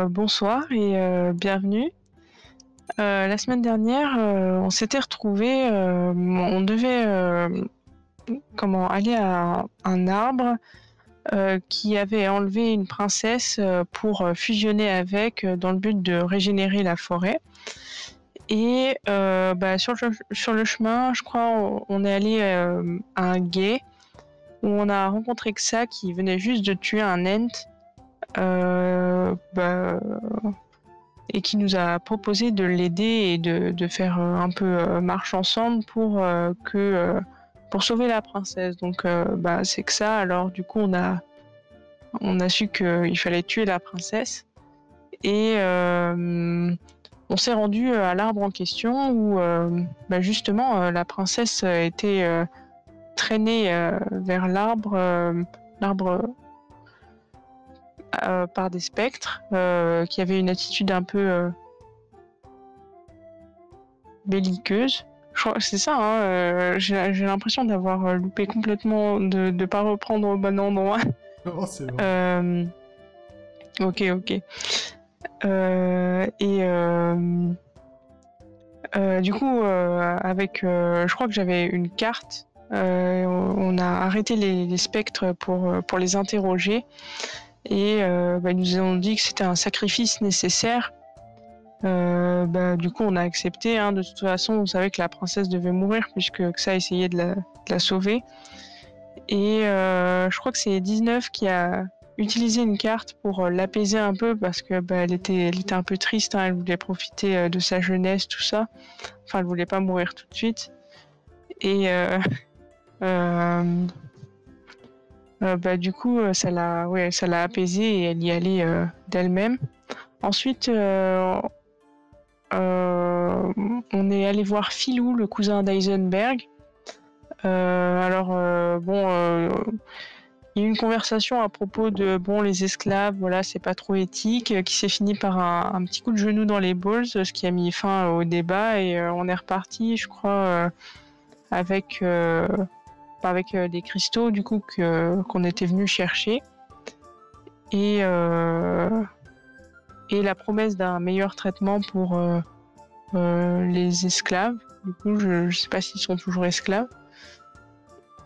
Euh, bonsoir et euh, bienvenue. Euh, la semaine dernière, on s'était retrouvé, on devait comment aller à un arbre qui avait enlevé une princesse pour fusionner avec dans le but de régénérer la forêt. Et bah, sur, le, chemin, je crois, on est allé à un guet où on a rencontré Xa qui venait juste de tuer un ent bah, et qui nous a proposé de l'aider et de, faire euh, un peu euh, marche ensemble pour que pour sauver la princesse. Donc bah, c'est que ça. Alors du coup on a on a su qu'il fallait tuer la princesse et on s'est rendu à l'arbre en question où bah, justement la princesse était traînée vers l'arbre l'arbre euh, par des spectres euh, qui avaient une attitude un peu euh, belliqueuse. C'est ça, hein, j'ai l'impression d'avoir loupé complètement, de ne pas reprendre au bon endroit. C'est bon. Ok, ok. et du coup, avec, je crois que j'avais une carte. on a arrêté les, les spectres pour, pour les interroger. Et euh, bah, ils nous ont dit que c'était un sacrifice nécessaire. Euh, bah, du coup, on a accepté. Hein. De toute façon, on savait que la princesse devait mourir puisque ça essayait de la, de la sauver. Et euh, je crois que c'est 19 qui a utilisé une carte pour l'apaiser un peu parce que bah, elle, était, un peu triste. Hein. Elle voulait profiter de sa jeunesse, tout ça. Enfin, elle voulait pas mourir tout de suite. Et bah, du coup, euh, ça l'a, ouais, ça l'a apaisée et elle y allait euh, d'elle-même. Ensuite, on est allé voir Philou, le cousin d'Eisenberg. alors, bon, il y a eu une conversation à propos de bon les esclaves, voilà, c'est pas trop éthique, qui s'est fini par un, un, petit coup de genou dans les balls, ce qui a mis fin au débat et on est reparti, je crois, avec avec euh, des cristaux du coup qu'on était venu chercher et euh, et la promesse d'un meilleur traitement pour euh, les esclaves. Du coup, je sais pas s'ils sont toujours esclaves.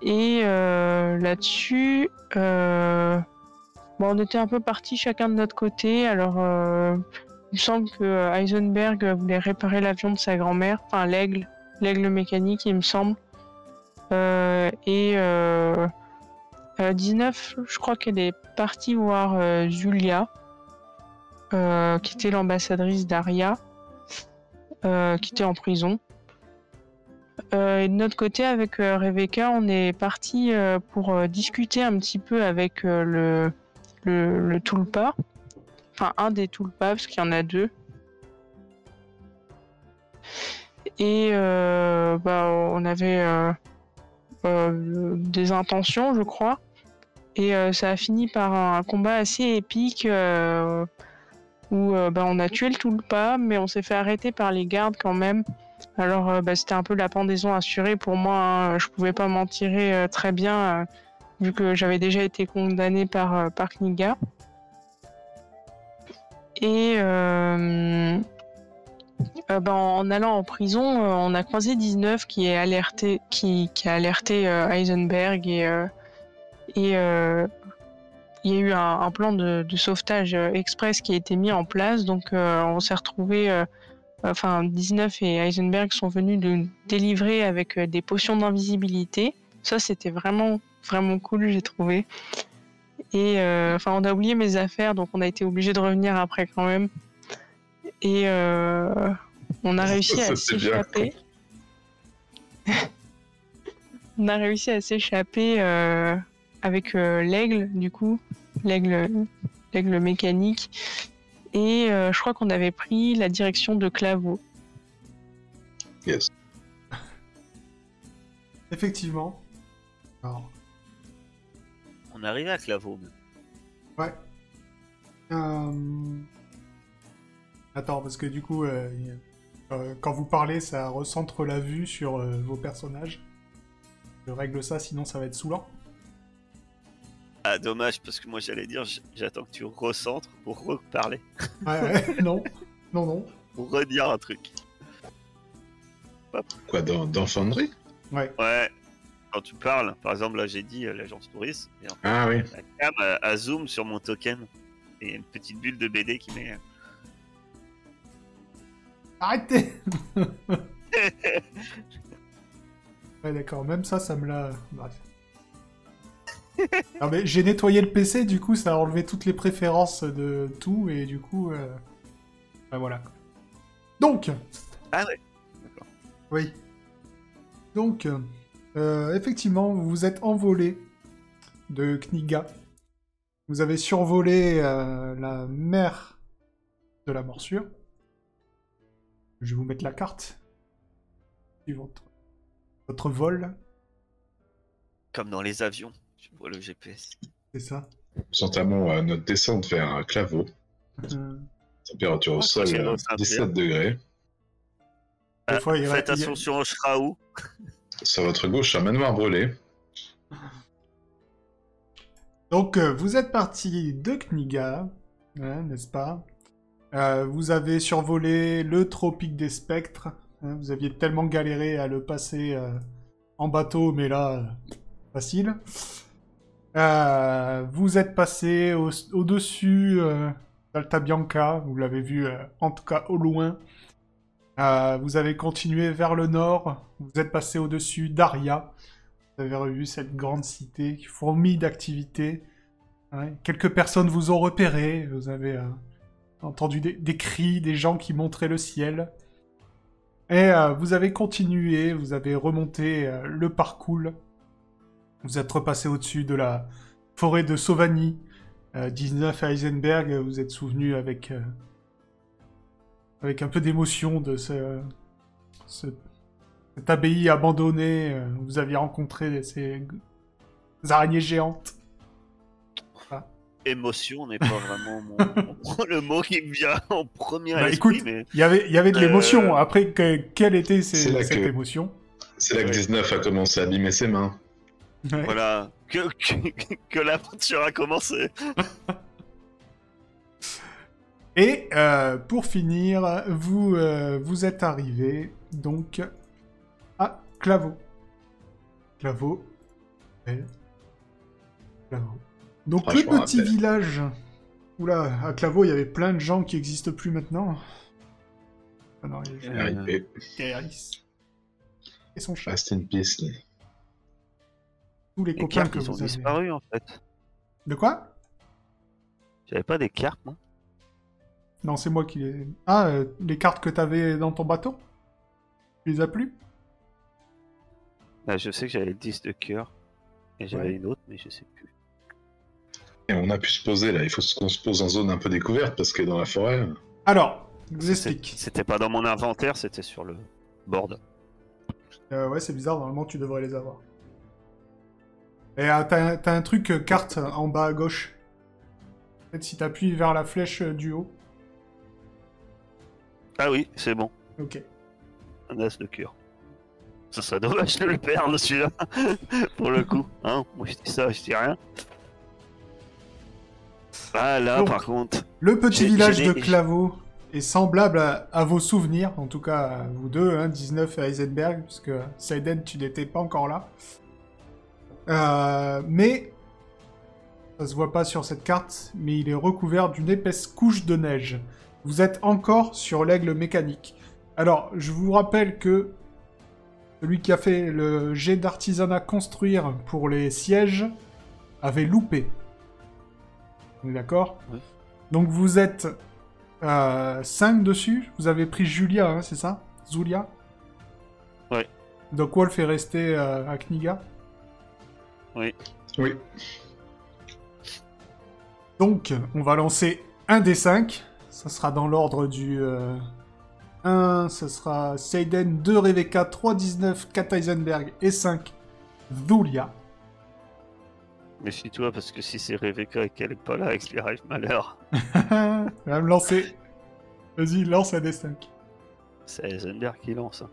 Et là-dessus, on était un peu partis chacun de notre côté. Alors, il me semble que Heisenberg voulait réparer l'avion de sa grand-mère, enfin l'aigle, l'aigle mécanique, il me semble. Euh, et 19, euh, euh, je crois qu'elle est partie voir Julia, qui était l'ambassadrice d'Aria, qui était en prison. et de notre côté, avec Rebecca, on est parti pour discuter un petit peu avec le, Tulpa. Enfin, un des Tulpas, parce qu'il y en a deux. Et bah, on avait des intentions, je crois. Et euh, ça a fini par un combat assez épique euh, où bah, on a tué le Tulpa, mais on s'est fait arrêter par les gardes quand même. Alors bah, c'était un peu la pendaison assurée pour moi. Hein. Je pouvais pas m'en tirer très bien vu que j'avais déjà été condamné par, par Kniga. Et euh, ben, en allant en prison, euh, on a croisé 19 qui, a alerté euh, Heisenberg et, il y a eu un, plan de, sauvetage express qui a été mis en place. Donc on s'est retrouvé, enfin 19 et Heisenberg sont venus de délivrer avec des potions d'invisibilité. Ça c'était vraiment vraiment cool j'ai trouvé. Et enfin on a oublié mes affaires donc on a été obligé de revenir après quand même. Et euh, on a réussi à s'échapper. on a réussi à s'échapper euh, avec euh, l'aigle, du coup, l'aigle, l'aigle mécanique. Et je crois qu'on avait pris la direction de Claveau. Yes. Effectivement. Alors... On arrive à Claveau. Ouais. Euh... Attends, parce que du coup, euh, quand vous parlez, ça recentre la vue sur euh, vos personnages. Je règle ça, sinon ça va être saoulant. Ah, dommage, parce que moi j'allais dire, j'attends que tu recentres pour reparler, Ouais, ouais, non, non, non. pour redire un truc. Quoi, dans, dans Foundry Ouais. Ouais, quand tu parles, par exemple, là j'ai dit euh, l'agence touriste, et en fait, Ah oui. la cam a zoom sur mon token, et il y a une petite bulle de BD qui met. Arrêtez Ouais, d'accord, même ça, ça me l'a. Bref. Non, mais j'ai nettoyé le PC, du coup, ça a enlevé toutes les préférences de tout, et du coup. Euh... ben voilà. Donc, Ah ouais oui. Donc, euh, effectivement, vous vous êtes envolé de Kniga. Vous avez survolé euh, la mer de la morsure. Je vais vous mettre la carte. Votre, votre vol, Comme dans les avions, tu vois le GPS. c'est ça. Nous entamons euh, notre descente vers un claveau. Euh, Température au sol, c'est euh, au Saint-Pierre. 17 degrés. Ah, fois, il faites attention au Shraou. Sur votre gauche, un manoir brûlé. Donc, euh, vous êtes parti de Kniga, hein, n'est-ce pas? Euh, Vous avez survolé le tropique des spectres. hein, vous aviez tellement galéré à le passer euh, en bateau, mais là, euh, facile. Vous êtes passé au- au-dessus euh, d'Alta Bianca, vous l'avez vu en tout cas au loin. Vous avez continué vers le nord, vous êtes passé au-dessus d'Aria. Vous avez revu cette grande cité qui fourmille d'activités. Quelques personnes vous ont repéré, vous avez entendu des, cris, des gens qui montraient le ciel. Et euh, vous avez continué, vous avez remonté euh, le parcours. Vous êtes repassé au-dessus de la forêt de Sauvagny, euh, 19 à Heisenberg. Vous êtes souvenu avec, euh, avec un peu d'émotion de ce, ce- cette abbaye abandonnée. vous aviez rencontré ces araignées géantes. Émotion n'est pas vraiment mon... le mot qui me vient en premier Bah, écoute, mais Il y avait, il y avait de l'émotion. Euh, Après, que- quelle était ces- cette que- émotion? C'est là que Ouais. 19 a commencé à abîmer ses mains. Ouais. voilà, que, que, que l'aventure a commencé. Et euh, pour finir, vous, euh, vous êtes arrivé donc à Claveau. Claveau. Elle. Claveau. Donc Ah, le petit rappelle. village. Oula, à Claveau, il y avait plein de gens qui n'existent plus maintenant. Ah non, il y a Euh. Kairis. Et son chat. Rest in peace. Tous les Les copains cartes, que ils ont vous avez. disparu en fait. De quoi? J'avais pas des cartes, moi. Non, c'est moi qui les. Ah, euh, les cartes que t'avais dans ton bateau? Tu les as plus? Là, je sais que j'avais le 10 de cœur. Et j'avais Ouais. une autre, mais je sais plus. Et on a pu se poser là. Il faut qu'on se pose en zone un peu découverte parce que dans la forêt. Alors, vous explique. C'était pas dans mon inventaire, c'était sur le board. Euh, ouais, c'est bizarre, normalement tu devrais les avoir. Et euh, t'as un- t'as un truc euh, carte en bas à gauche. En fait, si t'appuies vers la flèche euh, du haut. Ah oui, c'est bon. Ok. Un as de cœur. Ça serait dommage de le perdre celui-là. Pour le coup. Hein Moi je dis ça, je dis rien. Ah là, Donc, par contre. Le petit village de Claveau est semblable à, à vos souvenirs, en tout cas à vous deux, hein, 19 et Heisenberg, puisque Seiden, tu n'étais pas encore là. Euh, mais, ça se voit pas sur cette carte, mais il est recouvert d'une épaisse couche de neige. Vous êtes encore sur l'aigle mécanique. Alors, je vous rappelle que celui qui a fait le jet d'artisanat construire pour les sièges avait loupé. On est d'accord Oui. Donc vous êtes 5 dessus. Vous avez pris Julia, hein, c'est ça? Zulia? Ouais. Donc Wolf est resté euh, à Kniga. Oui. Donc, on va lancer un des 5. Ça sera dans l'ordre du 1, ce sera Seiden, 2 Rebecca, 3 19, 4 Heisenberg et 5 Zulia. Méfie-toi parce que si c'est Rebecca et qu'elle est pas là et qu'il lui arrive malheur, On va me lancer. Vas-y, lance un des 5. c'est Heisenberg qui lance. hein.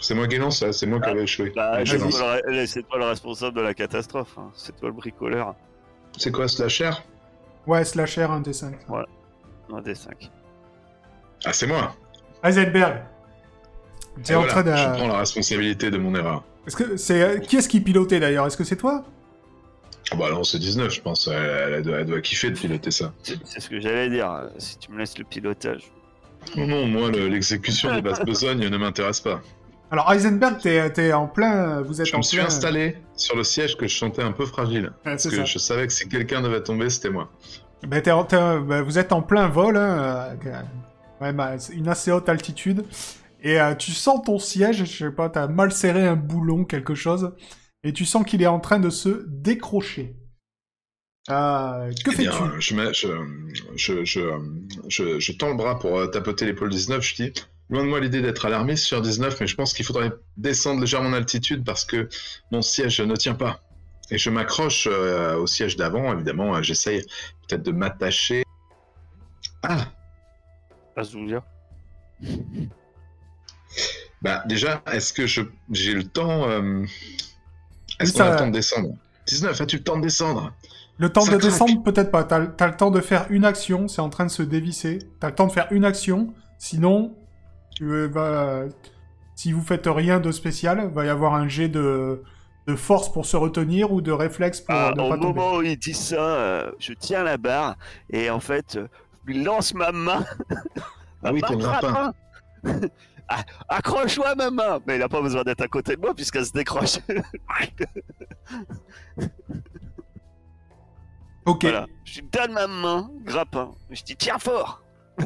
C'est moi qui lance, là, c'est moi qui Ah, avais échoué. Bah, je c'est lance. toi, le- c'est toi le responsable de la catastrophe. hein. C'est toi le bricoleur. C'est quoi, slasher? Ouais, slasher, un des 5. Un des 5. Ah, c'est moi Heisenberg. Tu Et es en voilà, train de. Je prends la responsabilité de mon erreur. Est-ce que c'est qui est-ce qui pilotait d'ailleurs? Est-ce que c'est toi? Bah non, c'est 19, je pense. Elle, elle doit, elle doit kiffer de piloter ça. C'est ce que j'allais dire. euh, Si tu me laisses le pilotage. Non, non, moi, le- l'exécution des basses besognes ne m'intéresse pas. Alors Heisenberg, t'es en plein. Vous êtes Je en me suis installé sur le siège que je sentais un peu fragile. Parce que ça. je savais que si quelqu'un devait tomber, c'était moi. Ben, en- t'es- ben, vous êtes en plein vol, hein, euh, euh, bah, c'est une assez haute altitude, et euh, tu sens ton siège, je sais pas, t'as mal serré un boulon, quelque chose, et tu sens qu'il est en train de se décrocher. Euh, que Eh fais-tu? je, mets- je, je, je, je, je tends le bras pour euh, tapoter l'épaule 19. Je dis Loin de moi l'idée d'être alarmiste sur 19, mais je pense qu'il faudrait descendre légèrement en altitude parce que mon siège ne tient pas. Et je m'accroche euh, au siège d'avant, évidemment. euh, J'essaye peut-être de m'attacher. Ah Azulia. Bah, déjà, est-ce que je- j'ai le temps euh, Est-ce qu'on a le temps de descendre? 19, as-tu le temps de descendre? Le temps ça de craque. descendre, peut-être pas, t'as t'as le temps de faire une action, c'est en train de se dévisser, t'as le temps de faire une action, sinon, tu euh, vas... Si vous faites rien de spécial, va y avoir un jet de, de force pour se retenir ou de réflexe pour Ah, ne au pas tomber. moment où il dit ça, euh, je tiens la barre et en fait, euh, je lui lance ma main. Ah oui, ton grappin. Ah, Accroche-toi ma main Mais il a pas besoin d'être à côté de moi puisqu'elle se décroche. Ok, voilà. Je lui donne ma main, grappin. Je dis tiens fort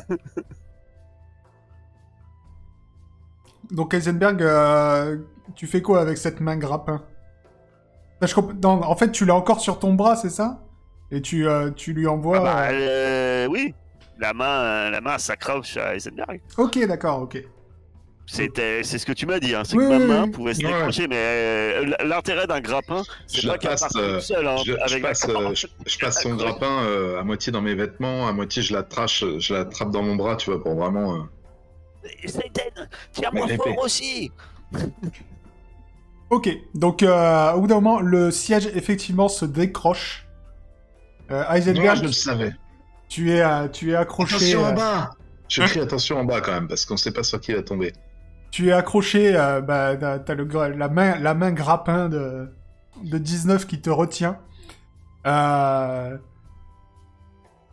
donc Heisenberg, euh, tu fais quoi avec cette main grappin? En fait, tu l'as encore sur ton bras, c'est ça? Et tu, euh, tu lui envoies... Ah bah, euh, oui la main, la main s'accroche à Heisenberg. Ok, d'accord, ok. C'était, c'est ce que tu m'as dit, hein, c'est Oui, que ma main oui. pouvait se Ouais. décrocher, mais euh, l'intérêt d'un grappin, c'est Je pas la qu'elle passe, euh, toute seule, hein, Je, avec la passe, euh, je, je passe son grappin euh, à moitié dans mes vêtements, à moitié je la trache, je la trappe dans mon bras, tu vois, pour vraiment. euh, Satan, tiens-moi fort aussi Ok, donc euh, au bout d'un moment, le siège effectivement se décroche. Euh, Heisenberg, je le savais. tu es, tu es accroché. Attention euh, en bas Je crie attention en bas quand même, parce qu'on sait pas sur qui il va tomber. Tu es accroché, euh, bah, t'as la, main, la main grappin de, de 19 qui te retient. Euh...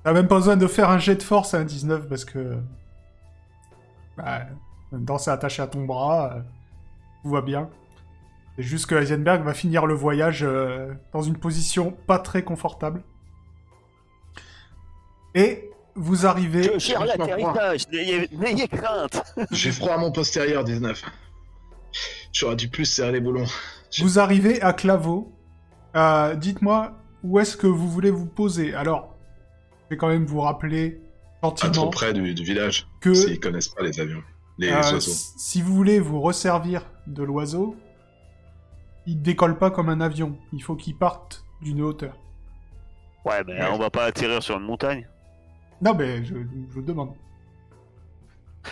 T'as même pas besoin de faire un jet de force, hein, 19, parce que... Bah, en c'est attaché à ton bras, euh, tout va bien. C'est juste que Heisenberg va finir le voyage euh, dans une position pas très confortable. Et vous arrivez... Je m'en l'atterrissage, n'ayez n'ayez crainte J'ai froid à mon postérieur, 19. J'aurais dû plus serrer les boulons. Vous arrivez à Claveau. Euh, Dites-moi où est-ce que vous voulez vous poser? Alors, je vais quand même vous rappeler Pas trop gentiment près du, du village, que s'ils connaissent pas les avions, les euh, oiseaux. si vous voulez vous resservir de l'oiseau, il décolle pas comme un avion. Il faut qu'il parte d'une hauteur. Ouais, mais on va pas atterrir sur une montagne. Non, mais je, je vous demande.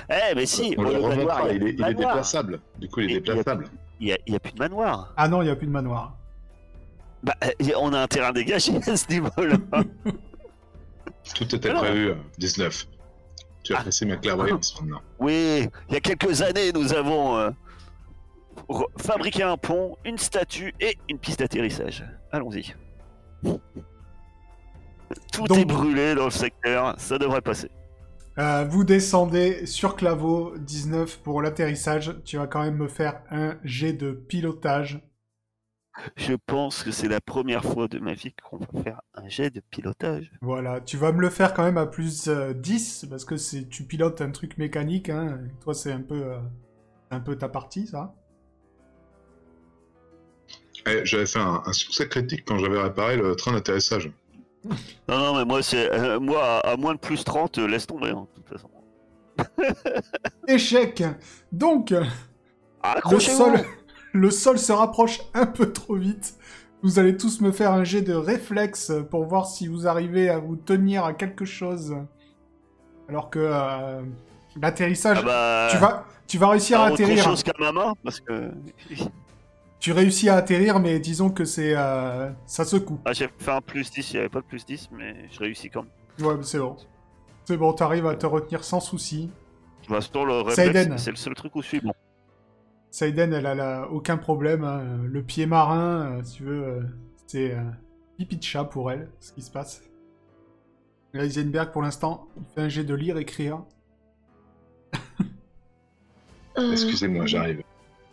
Eh, mais si, On le manoir, remontera, il est, il déplaçable. Du coup, il est Et- déplaçable. Il y a, plus de manoir. Ah non, il n'y a plus de manoir. Bah, euh, on a un terrain dégagé à ce niveau-là. Tout était Alors. prévu, euh, 19. Tu Ah. apprécies ma clairvoyance maintenant. Oui, il y a quelques années, nous avons euh, fabriqué un pont, une statue et une piste d'atterrissage. Allons-y. Tout Donc- est brûlé dans le secteur, ça devrait passer. Euh, vous descendez sur Claveau 19 pour l'atterrissage. Tu vas quand même me faire un jet de pilotage. Je pense que c'est la première fois de ma vie qu'on va faire un jet de pilotage. Voilà, tu vas me le faire quand même à plus euh, 10, parce que c'est tu pilotes un truc mécanique, hein. Toi, c'est un peu, euh, un peu ta partie, ça. Eh, j'avais fait un, un succès critique quand j'avais réparé le train d'atterrissage. Non, non, mais moi, c'est euh, moi à, à moins de plus 30, euh, laisse tomber, hein, de toute façon. Échec Donc, le sol, le sol se rapproche un peu trop vite. Vous allez tous me faire un jet de réflexe pour voir si vous arrivez à vous tenir à quelque chose. Alors que euh, L'atterrissage, Ah bah. tu, vas, tu vas réussir à autre atterrir. chose qu'à maman, parce que. Tu réussis à atterrir, mais disons que c'est euh, ça secoue. Ah, j'ai fait un plus 10, il n'y avait pas de plus 10, mais je réussis quand même. Ouais, mais c'est bon. C'est bon, t'arrives à te retenir sans souci. Bah, c'est le seul truc où je suis bon. Saiden, elle a la- aucun problème. hein. Le pied marin, euh, si tu veux, euh, c'est euh, pipi de chat pour elle, ce qui se passe. Heisenberg, pour l'instant, il fait un jet de lire, écrire. Euh, Excusez-moi, j'arrive.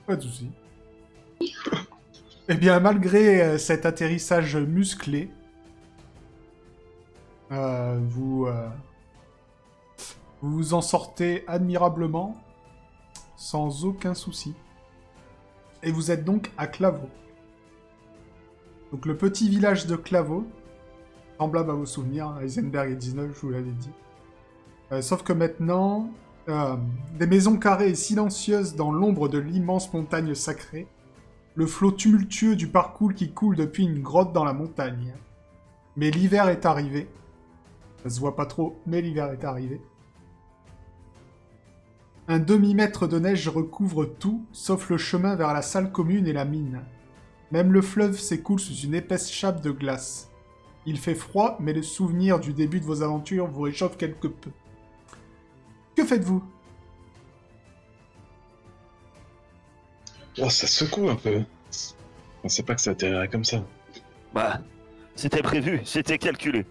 Pas de souci. Eh bien, malgré euh, cet atterrissage musclé, euh, vous, euh, vous vous en sortez admirablement, sans aucun souci. Et vous êtes donc à Claveau. Donc le petit village de Claveau, semblable à vos souvenirs, Heisenberg et 19, je vous l'avais dit. Sauf que maintenant, des maisons carrées et silencieuses dans l'ombre de l'immense montagne sacrée, le flot tumultueux du parcours qui coule depuis une grotte dans la montagne. Mais l'hiver est arrivé. Ça se voit pas trop, mais l'hiver est arrivé. Un demi-mètre de neige recouvre tout, sauf le chemin vers la salle commune et la mine. Même le fleuve s'écoule sous une épaisse chape de glace. Il fait froid, mais le souvenir du début de vos aventures vous réchauffe quelque peu. Que faites-vous? Oh, ça secoue un peu. Je pensais pas que ça atterrirait comme ça. Bah, c'était prévu, c'était calculé.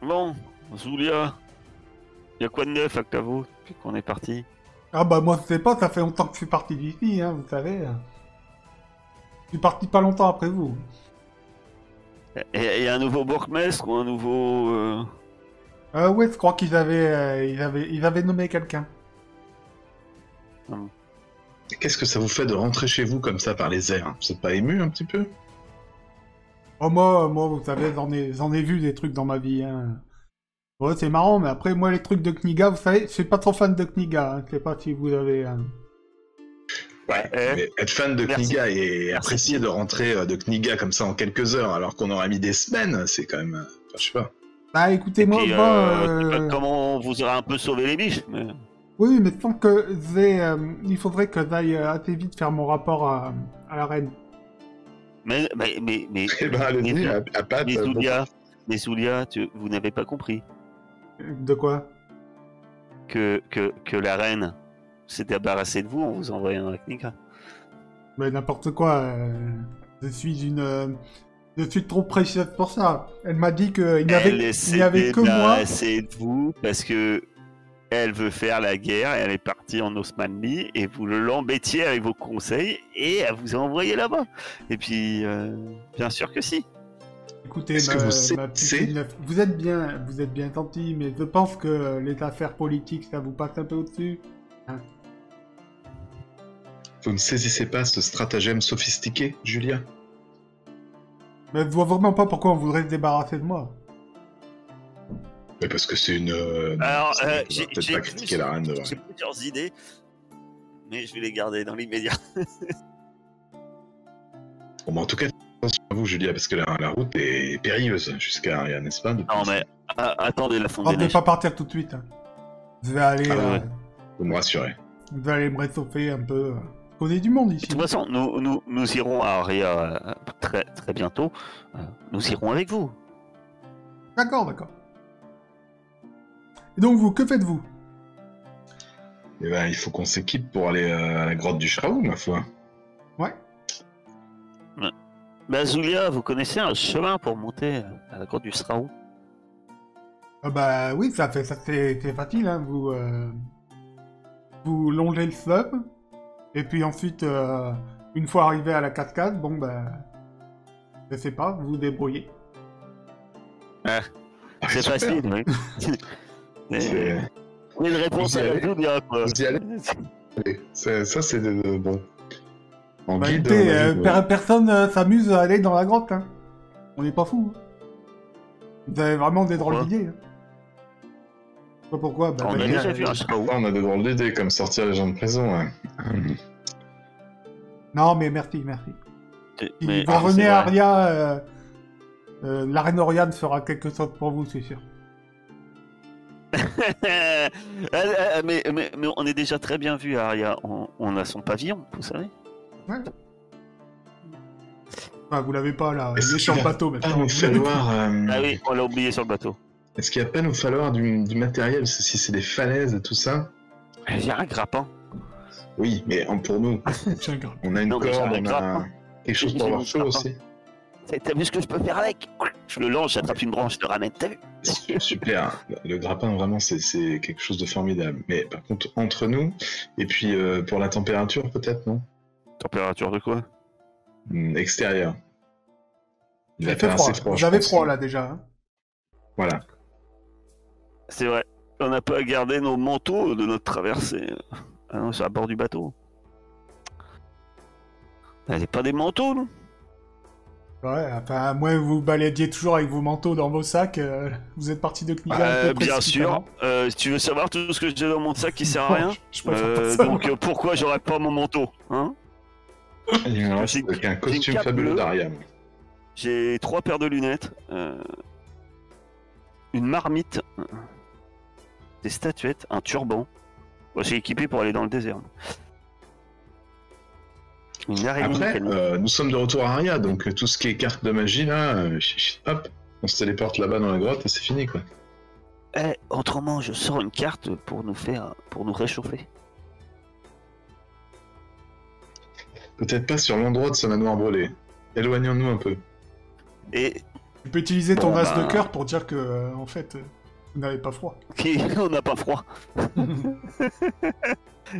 Bon, Zulia, y a quoi de neuf à Clavo depuis qu'on est parti? Ah bah moi je sais pas, ça fait longtemps que je suis parti d'ici, hein, vous savez. Je suis parti pas longtemps après vous. Et y a un nouveau bourgmestre ou un nouveau. euh, Euh, ouais, je crois qu'ils avaient, euh, ils avaient, ils avaient nommé quelqu'un. Qu'est-ce que ça vous fait de rentrer chez vous comme ça par les airs Vous êtes pas ému un petit peu? Oh moi, moi, vous savez, j'en ai, j'en ai vu des trucs dans ma vie. Hein. Ouais, c'est marrant, mais après moi les trucs de Kniga, vous savez, je suis pas trop fan de Kniga. Hein. Je sais pas si vous avez. euh, Ouais. Eh, mais être fan de merci. Kniga et Merci. apprécier de rentrer euh, de Kniga comme ça en quelques heures alors qu'on aurait mis des semaines, c'est quand même. euh, Enfin, je sais pas. Bah écoutez, moi, puis, moi, euh, euh, comment vous aurez un peu sauvé les biches, mais. Oui, mais tant que j'ai, euh, il faudrait que j'aille euh, assez vite faire mon rapport à, à la reine. Mais, mais, mais, mais, Eh ben, mais, à, à Pat, mais euh, bon. Zulia, mais Zulia, tu- vous n'avez pas compris De quoi? Que, que, que la reine s'est débarrassée de vous en vous envoyant un Knika. Mais n'importe quoi. euh, je suis une. euh, je suis trop précieuse pour ça. Elle m'a dit qu'il n'y avait, Elle il s'est n'y avait que moi. débarrassée de vous parce que elle veut faire la guerre et elle est partie en Osmanli et vous l'embêtiez avec vos conseils et elle vous a envoyé là-bas. Et puis, euh, bien sûr que si. Écoutez, Est-ce ma, que vous ma petite vous êtes bien, vous êtes bien gentil, mais je pense que les affaires politiques, ça vous passe un peu au-dessus. Vous ne saisissez pas ce stratagème sophistiqué, Julia? Mais je vois vraiment pas pourquoi on voudrait se débarrasser de moi. Mais parce que c'est une. euh, Alors, euh, j'ai peut-être j'ai pas plus- critiquer la reine de. j'ai plusieurs idées, mais je vais les garder dans l'immédiat. Bon, bah, en tout cas, attention à vous, Julia, parce que la, la route est périlleuse jusqu'à Aria, n'est-ce pas depuis Non, ici mais ah, attendez la On des ne peut pas partir tout de suite. hein. Je vais aller, Ah ouais. euh, Vous me rassurez. je vais aller me réchauffer un peu. euh. On est du monde ici. De toute façon, nous, nous, nous irons à Aria euh, très, très bientôt. Euh, Nous irons avec vous. D'accord, d'accord. Et donc vous, que faites-vous? Eh ben, il faut qu'on s'équipe pour aller euh, à la grotte du Shraou, ma foi. Ouais. Bah, Zulia, vous connaissez un chemin pour monter à la grotte du Sraou Ah bah oui, ça fait, ça c'est c'est facile. Hein. Vous, euh, vous longez le fleuve, et puis ensuite, euh, une fois arrivé à la cascade, bon bah, je sais pas, vous vous débrouillez. Ah, C'est super. facile, oui. Mais- C'est- une réponse à la allez Zulia, quoi. Vous y allez c'est- Ça, c'est de, de- bon. En Bah, guide, écoutez, euh, ouais. personne euh, s'amuse à aller dans la grotte. Hein. On n'est pas fous. hein. Vous avez vraiment des drôles d'idées. Hein. Je sais Pas pourquoi. bah, On a bah, déjà euh, on a des drôles d'idées, comme sortir les gens de prison. Non, mais merci, merci. Si Mais- vous revenez c'est à vrai. Aria, euh, euh, la reine Oriane fera quelque chose pour vous, c'est sûr. Euh, euh, mais, mais, mais on est déjà très bien vu, Aria. On, on a son pavillon, vous savez. Enfin, vous l'avez pas là, il est sur le bateau maintenant. nous falloir. euh, Ah oui, on l'a oublié sur le bateau. Est-ce qu'il va pas nous falloir du, du matériel Si c'est des falaises et tout ça? Il y a un grappin. Oui, mais pour nous, on a une Non, corde, j'ai un on a quelque chose pour J'ai avoir chaud aussi. T'as vu ce que je peux faire avec Je le lance, j'attrape une branche, je te ramène. T'as vu Su- Super. Le grappin, vraiment, c'est- c'est quelque chose de formidable. Mais par contre, entre nous, et puis euh, pour la température, peut-être, non? Température de quoi? Hmm, Extérieur. Il fait froid. assez froid. Là déjà. hein. Voilà. C'est vrai. On n'a pas gardé nos manteaux de notre traversée. Ah non, c'est à bord du bateau. Elle pas des manteaux, non? Ouais, enfin, à moins que vous baladiez toujours avec vos manteaux dans vos sacs, euh, vous êtes parti de Kniga un Euh, peu Bien sûr. Euh, si tu veux savoir tout ce que j'ai dans mon sac qui sert à rien Je euh. Donc euh, pourquoi j'aurais pas mon manteau hein? Il me reste J'ai- qu'un j'ai une costume fabuleux bleue. d'Aria. J'ai trois paires de lunettes, euh, une marmite, des statuettes, un turban. Je suis équipé pour aller dans le désert. Une araignée Après, euh, nous sommes de retour à Aria, donc euh, tout ce qui est carte de magie, là, euh, hop, on se téléporte là-bas dans la grotte et c'est fini, quoi. Eh, autrement, je sors une carte pour nous faire, pour nous réchauffer. Peut-être pas sur l'endroit de ce manoir brûlé. Éloignons-nous un peu. Et Tu peux utiliser ton Bon, as de bah. cœur pour dire que, euh, en fait, vous n'avez pas froid. qui- on n'a pas froid.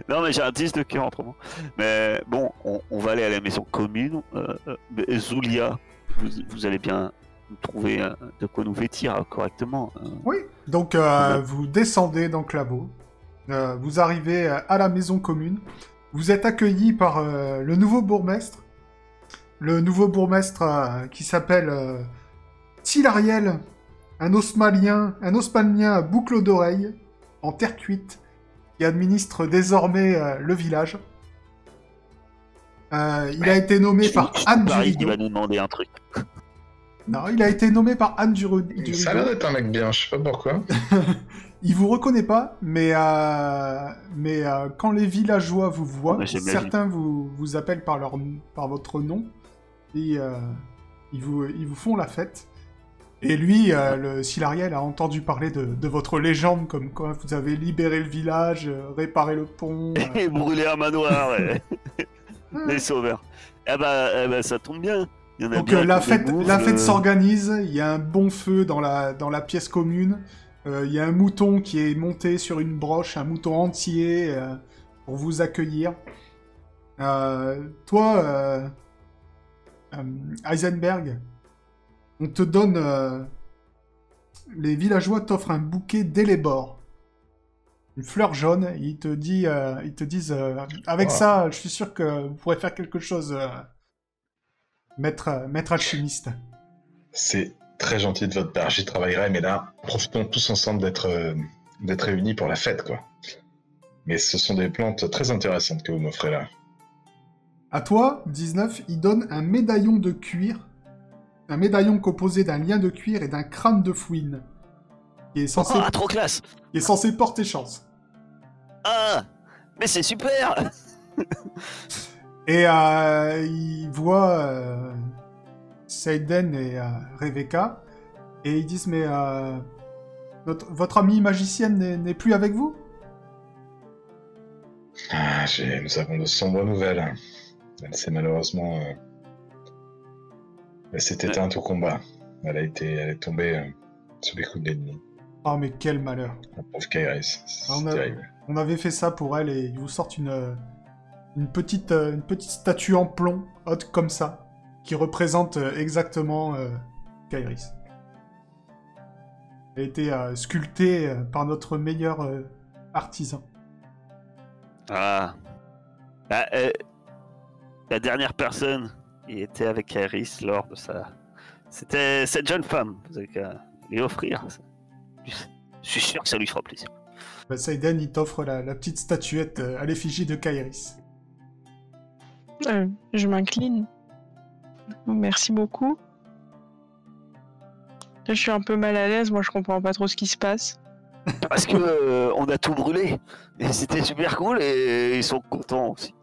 Non, mais j'ai un 10 de cœur autrement. Mais bon, on, on va aller à la maison commune. Euh, euh, Zulia, vous, vous allez bien trouver euh, de quoi nous vêtir correctement. Oui. Donc, Ouais. vous descendez dans Claveau. Vous arrivez à la maison commune. Vous êtes accueilli par le nouveau bourgmestre. Le nouveau bourgmestre qui s'appelle Tilariel, un osmalien, un osmanien à boucle d'oreille, en terre cuite, qui administre désormais euh, le village. Euh, il a été nommé par Anne qu'il Durido. va nous demander un truc. Non, il a été nommé par Anne Duru- Durido. Ça a l'air d'être un mec bien, je sais pas pourquoi. Il vous reconnaît pas, mais, euh, mais euh, quand les villageois vous voient, certains vous, vous appellent par, leur, par votre nom et euh, ils, vous, ils vous font la fête. Et lui, euh, le Silariel, a entendu parler de, de votre légende, comme quoi vous avez libéré le village, euh, réparé le pont. euh. Et brûler un manoir, les sauveurs. Eh ben, eh ben, ça tombe bien. Il y en a Donc bien la fête, la fête euh, s'organise, il y a un bon feu dans la, dans la pièce commune, Euh, il y a un mouton qui est monté sur une broche, un mouton entier euh, pour vous accueillir. Euh, toi, euh, euh, Heisenberg, on te donne... euh, les villageois t'offrent un bouquet d'élébore. Une fleur jaune, ils te, dit, euh, ils te disent, euh, avec Wow. ça, je suis sûr que vous pourrez faire quelque chose, maître, maître alchimiste. C'est très gentil de votre part, j'y travaillerai, mais là, profitons tous ensemble d'être d'être réunis pour la fête, quoi. Mais ce sont des plantes très intéressantes que vous m'offrez là. À toi, 19, il donne un médaillon de cuir. Un médaillon composé d'un lien de cuir et d'un crâne de fouine. Qui est censé, Ah, trop classe qui est censé porter chance. Ah Mais c'est super Et euh, il voit euh, Seiden et euh, Rebecca. Et ils disent Mais euh, notre- votre amie magicienne n'est- n'est plus avec vous? Ah, nous avons de sombres nouvelles. Elle s'est malheureusement... Elle s'est éteinte au combat. Elle a été... Elle est tombée euh, sous les coups de l'ennemi. Oh, mais quel malheur La pauvre Kairis. C'est Ah, on a-. On avait fait ça pour elle et ils vous sortent une, euh, une, petite, euh, une petite statue en plomb, haute comme ça, qui représente euh, exactement euh, Kairis. Elle a été euh, sculptée euh, par notre meilleur euh, artisan. Ah. Ah, euh, la dernière personne qui était avec Iris lors de ça, c'était cette jeune femme. Vous avez qu'à lui offrir. ça. Je suis sûr que ça lui fera plaisir. Bah, Seiden, il t'offre la, la petite statuette euh, à l'effigie de Kairis. Euh, je m'incline. Merci beaucoup. Je suis un peu mal à l'aise, moi je comprends pas trop ce qui se passe. Parce que euh, on a tout brûlé. Et c'était super cool et ils sont contents aussi.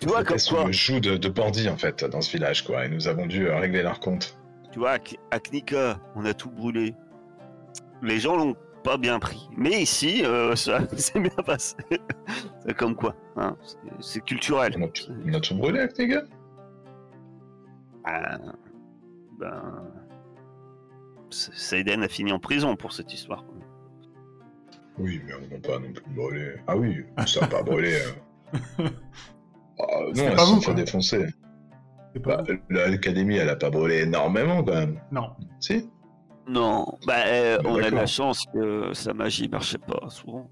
Tu vois, comme quoi, le joug de, de bandits, en fait, dans ce village, quoi. Et nous avons dû euh, régler leur compte. tu vois, à à Knika, on a tout brûlé. Les gens l'ont pas bien pris. Mais ici, euh, ça s'est bien passé. C'est comme quoi, hein, c'est- c'est culturel. On a tout, on a tout brûlé avec les gars Ah, ben, Seiden a fini en prison pour cette histoire. Oui, mais on n'a pas non plus brûlé. Ah oui, ça n'a pas brûlé. euh. Ah, C'était non, pas elles vous, sont pas Bah, bon. L'Académie, elle a pas brûlé énormément, quand même. Non. Si Non, bah, euh, Bah, on a de la chance que sa magie marchait pas souvent.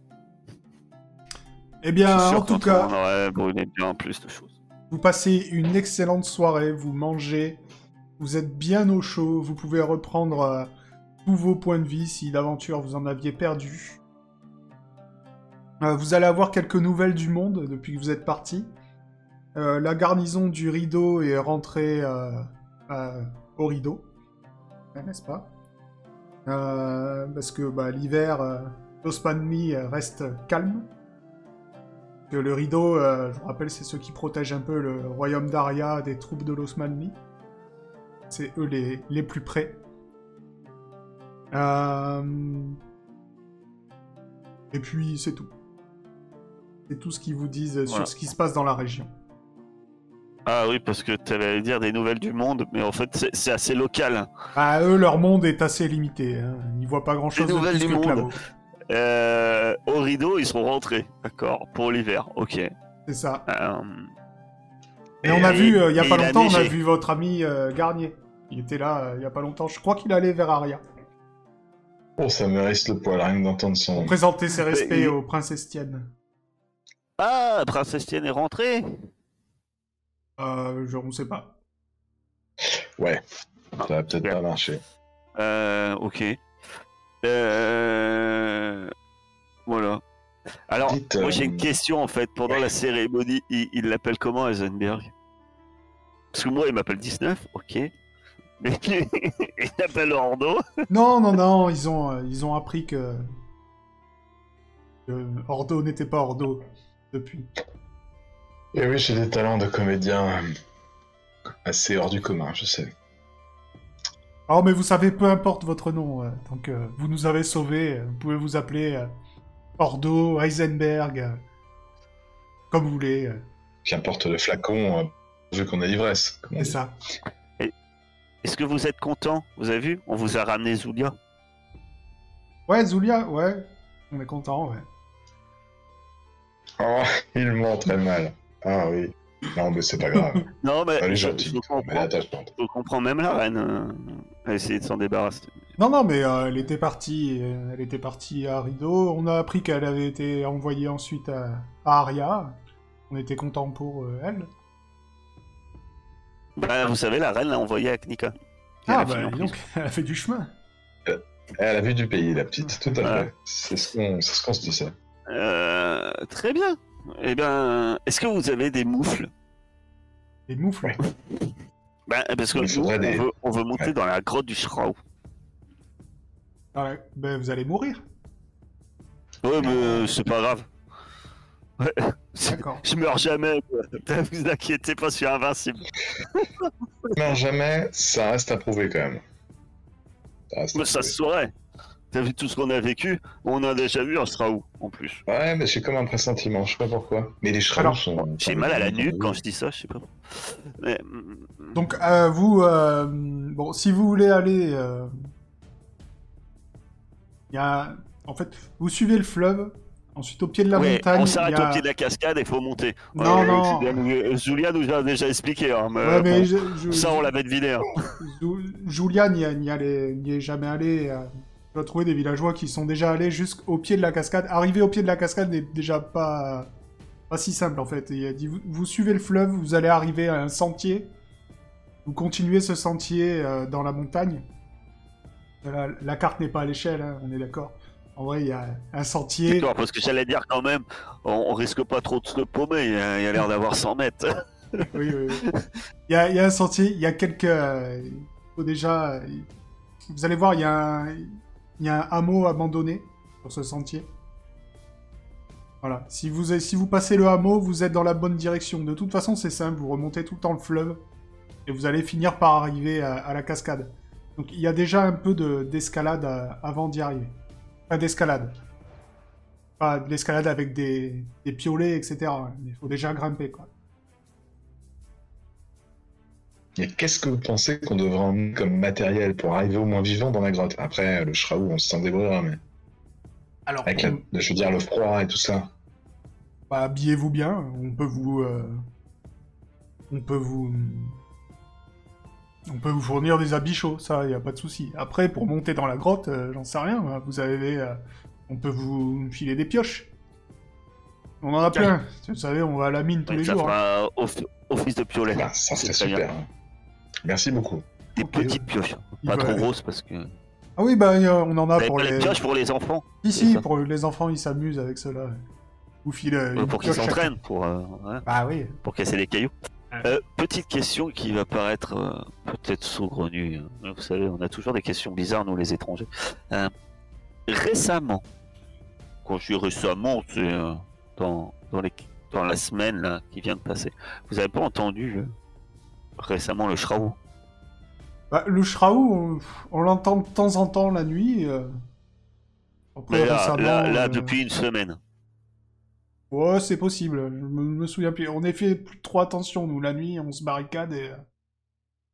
Eh bien, en tout cas, on aurait brûlé bien plus de choses. vous passez une excellente soirée, vous mangez, vous êtes bien au chaud, vous pouvez reprendre euh, tous vos points de vie si d'aventure vous en aviez perdu. Euh, vous allez avoir quelques nouvelles du monde depuis que vous êtes parti. Euh, la garnison du rideau est rentrée euh, au rideau, Euh, n'est-ce pas? Parce que bah, l'hiver, l'Osmanli reste calme. Que le rideau, je vous rappelle, c'est ceux qui protègent un peu le royaume d'Aria des troupes de l'Osmanli. C'est eux les, les plus près. Euh, Et puis, c'est tout. C'est tout ce qu'ils vous disent Voilà. sur ce qui se passe dans la région. Ah oui, parce que tu allais dire des nouvelles du monde, mais en fait, c'est- assez local. Bah, eux, leur monde est assez limité. Hein. Ils voient pas grand-chose Les de nouvelles plus du que monde. Euh, au rideau, ils seront rentrés, d'accord, pour l'hiver, ok. C'est ça. Euh, Et on a et- vu, euh, il y a et pas a longtemps, on a vu votre ami euh, Garnier. Il était là, euh, il y a pas longtemps. Je crois qu'il allait vers Aria. Oh, ça me reste le poil, rien que d'entendre son. Pour présenter ses respects il- aux princesses Tienne. Ah, Princesse Tienne est rentrée Euh, je, on sait pas. Ouais, ça va peut-être pas marcher. Euh, ok. Euh... Voilà. Alors, Dites, moi j'ai euh, une question en fait. Pendant ouais. la cérémonie, il l'appelle comment Heisenberg Parce que moi, il m'appelle 19, ok. Mais il l'appelle Ordo. Non, non, non, ils ont, euh, ils ont appris que... que Ordo n'était pas Ordo depuis. Et oui, j'ai des talents de comédien euh, assez hors du commun, je sais. Alors, mais vous savez, peu importe votre nom, euh, donc euh, vous nous avez sauvés, euh, vous pouvez vous appeler euh, Ordo, Heisenberg, euh, comme vous voulez, euh, Qu'importe le flacon, euh, vu qu'on a l'ivresse. c'est ça. Est-ce que vous êtes content? Vous avez vu? On vous a ramené Zulia. Ouais, Zulia, ouais, on est content, ouais. Oh, il ment très mal. Ah oui. Non, mais c'est pas grave. Non, mais Elle est gentille, je elle attachante. je comprends même la reine. euh, à essayer de s'en débarrasser. Non, non, mais euh, elle était partie, euh, elle était partie à Rideau. On a appris qu'elle avait été envoyée ensuite à, à Aria. On était content pour euh, elle. Bah, vous savez, la reine l'a envoyé à Knika. Elle Ah, a bah, donc, elle a fait du chemin. Elle a vu du pays, la petite, tout à fait. C'est ce qu'on c'est ce qu'on se disait. Euh, très bien. Eh bien, est-ce que vous avez des moufles? Des moufles? Ouais. bah, Parce que nous, on, des- veut, on veut monter Ouais. dans la grotte du Shrau. Ah ouais, ben, vous allez mourir. Ouais, mais euh, c'est pas grave. Ouais. D'accord. Je meurs jamais. quoi. vous inquiétez pas, je suis invincible. Mais jamais, ça reste à prouver quand même. Ça reste à Mais ça se saurait. T'as vu tout ce qu'on a vécu? On a déjà vu un Shrau, en plus. Ouais, mais j'ai comme un pressentiment, je sais pas pourquoi. Mais les Alors, sont. J'ai mal à la nuque quand je dis ça, je sais pas. Mais, mm, Donc, euh, vous, euh, bon, si vous voulez aller, euh, il y a, en fait, vous suivez le fleuve. Ensuite, au pied de la ouais, montagne, on s'arrête a... au pied de la cascade et il faut monter. Non, Euh, non. euh, Julia nous a déjà expliqué. Hein, mais, Ouais, mais bon, je- je- ça, on l'avait deviné. Hein. Ju- Julia n'y est jamais allé. Tu vas trouver des villageois qui sont déjà allés jusqu'au pied de la cascade. Arriver au pied de la cascade n'est déjà pas, pas si simple en fait. Il a dit vous, vous suivez le fleuve, vous allez arriver à un sentier. Vous continuez ce sentier euh, dans la montagne. La, la carte n'est pas à l'échelle, hein, on est d'accord. En vrai, il y a un sentier. D'accord, parce que j'allais dire quand même, on, on risque pas trop de se paumer. Il y a, il y a l'air d'avoir 100 mètres. oui, oui, oui. Il y a, il y a un sentier, il y a quelques. euh, Il faut déjà. euh, Vous allez voir, il y a un, il y a un hameau abandonné sur ce sentier. Voilà. Si vous, si vous passez le hameau, vous êtes dans la bonne direction. De toute façon, c'est simple. Vous remontez tout le temps le fleuve. Et vous allez finir par arriver à, la cascade. Donc il y a déjà un peu de- d'escalade à- avant d'y arriver. Pas d'escalade. Pas de l'escalade avec des, des piolets, etc. Il faut déjà grimper, quoi. Qu'est-ce que vous pensez qu'on devrait emmener comme matériel pour arriver au moins vivant dans la grotte? Après, le Shraou, on s'en débrouillera, mais Alors, avec la, je veux dire, le froid et tout ça. Bah, habillez-vous bien. On peut vous. euh, On peut vous. On peut vous fournir des habits chauds, ça, y a pas de souci. Après, pour monter dans la grotte, euh, j'en sais rien. moi. Vous avez. euh, On peut vous filer des pioches. On en a plein. Vous savez, on va à la mine tous les ça jours. hein. fera office de piolet. Bah, ça C'est serait très bien. Merci beaucoup. Des petites pioches. Pas trop grosses parce que. Ah oui, bah, on en a pour les. pioches pour les enfants Si, c'est si, ça. pour les enfants, ils s'amusent avec cela. Filez. Euh, Pour qu'ils s'entraînent, pour, euh, ouais, Bah oui. pour casser les cailloux. Euh, petite question qui va paraître euh, peut-être saugrenue. hein. Vous savez, on a toujours des questions bizarres, nous les étrangers. Euh, récemment, quand je dis récemment, c'est euh, dans, dans, les, dans la semaine là, qui vient de passer, vous avez pas entendu euh, récemment le Shraou Bah, le Shraou, on, on l'entend de temps en temps la nuit. euh. Après, Mais là, récemment, là, là, euh, depuis une semaine. Ouais, c'est possible. Je me, me souviens plus. On est fait plus trop attention, nous, la nuit, on se barricade et... euh,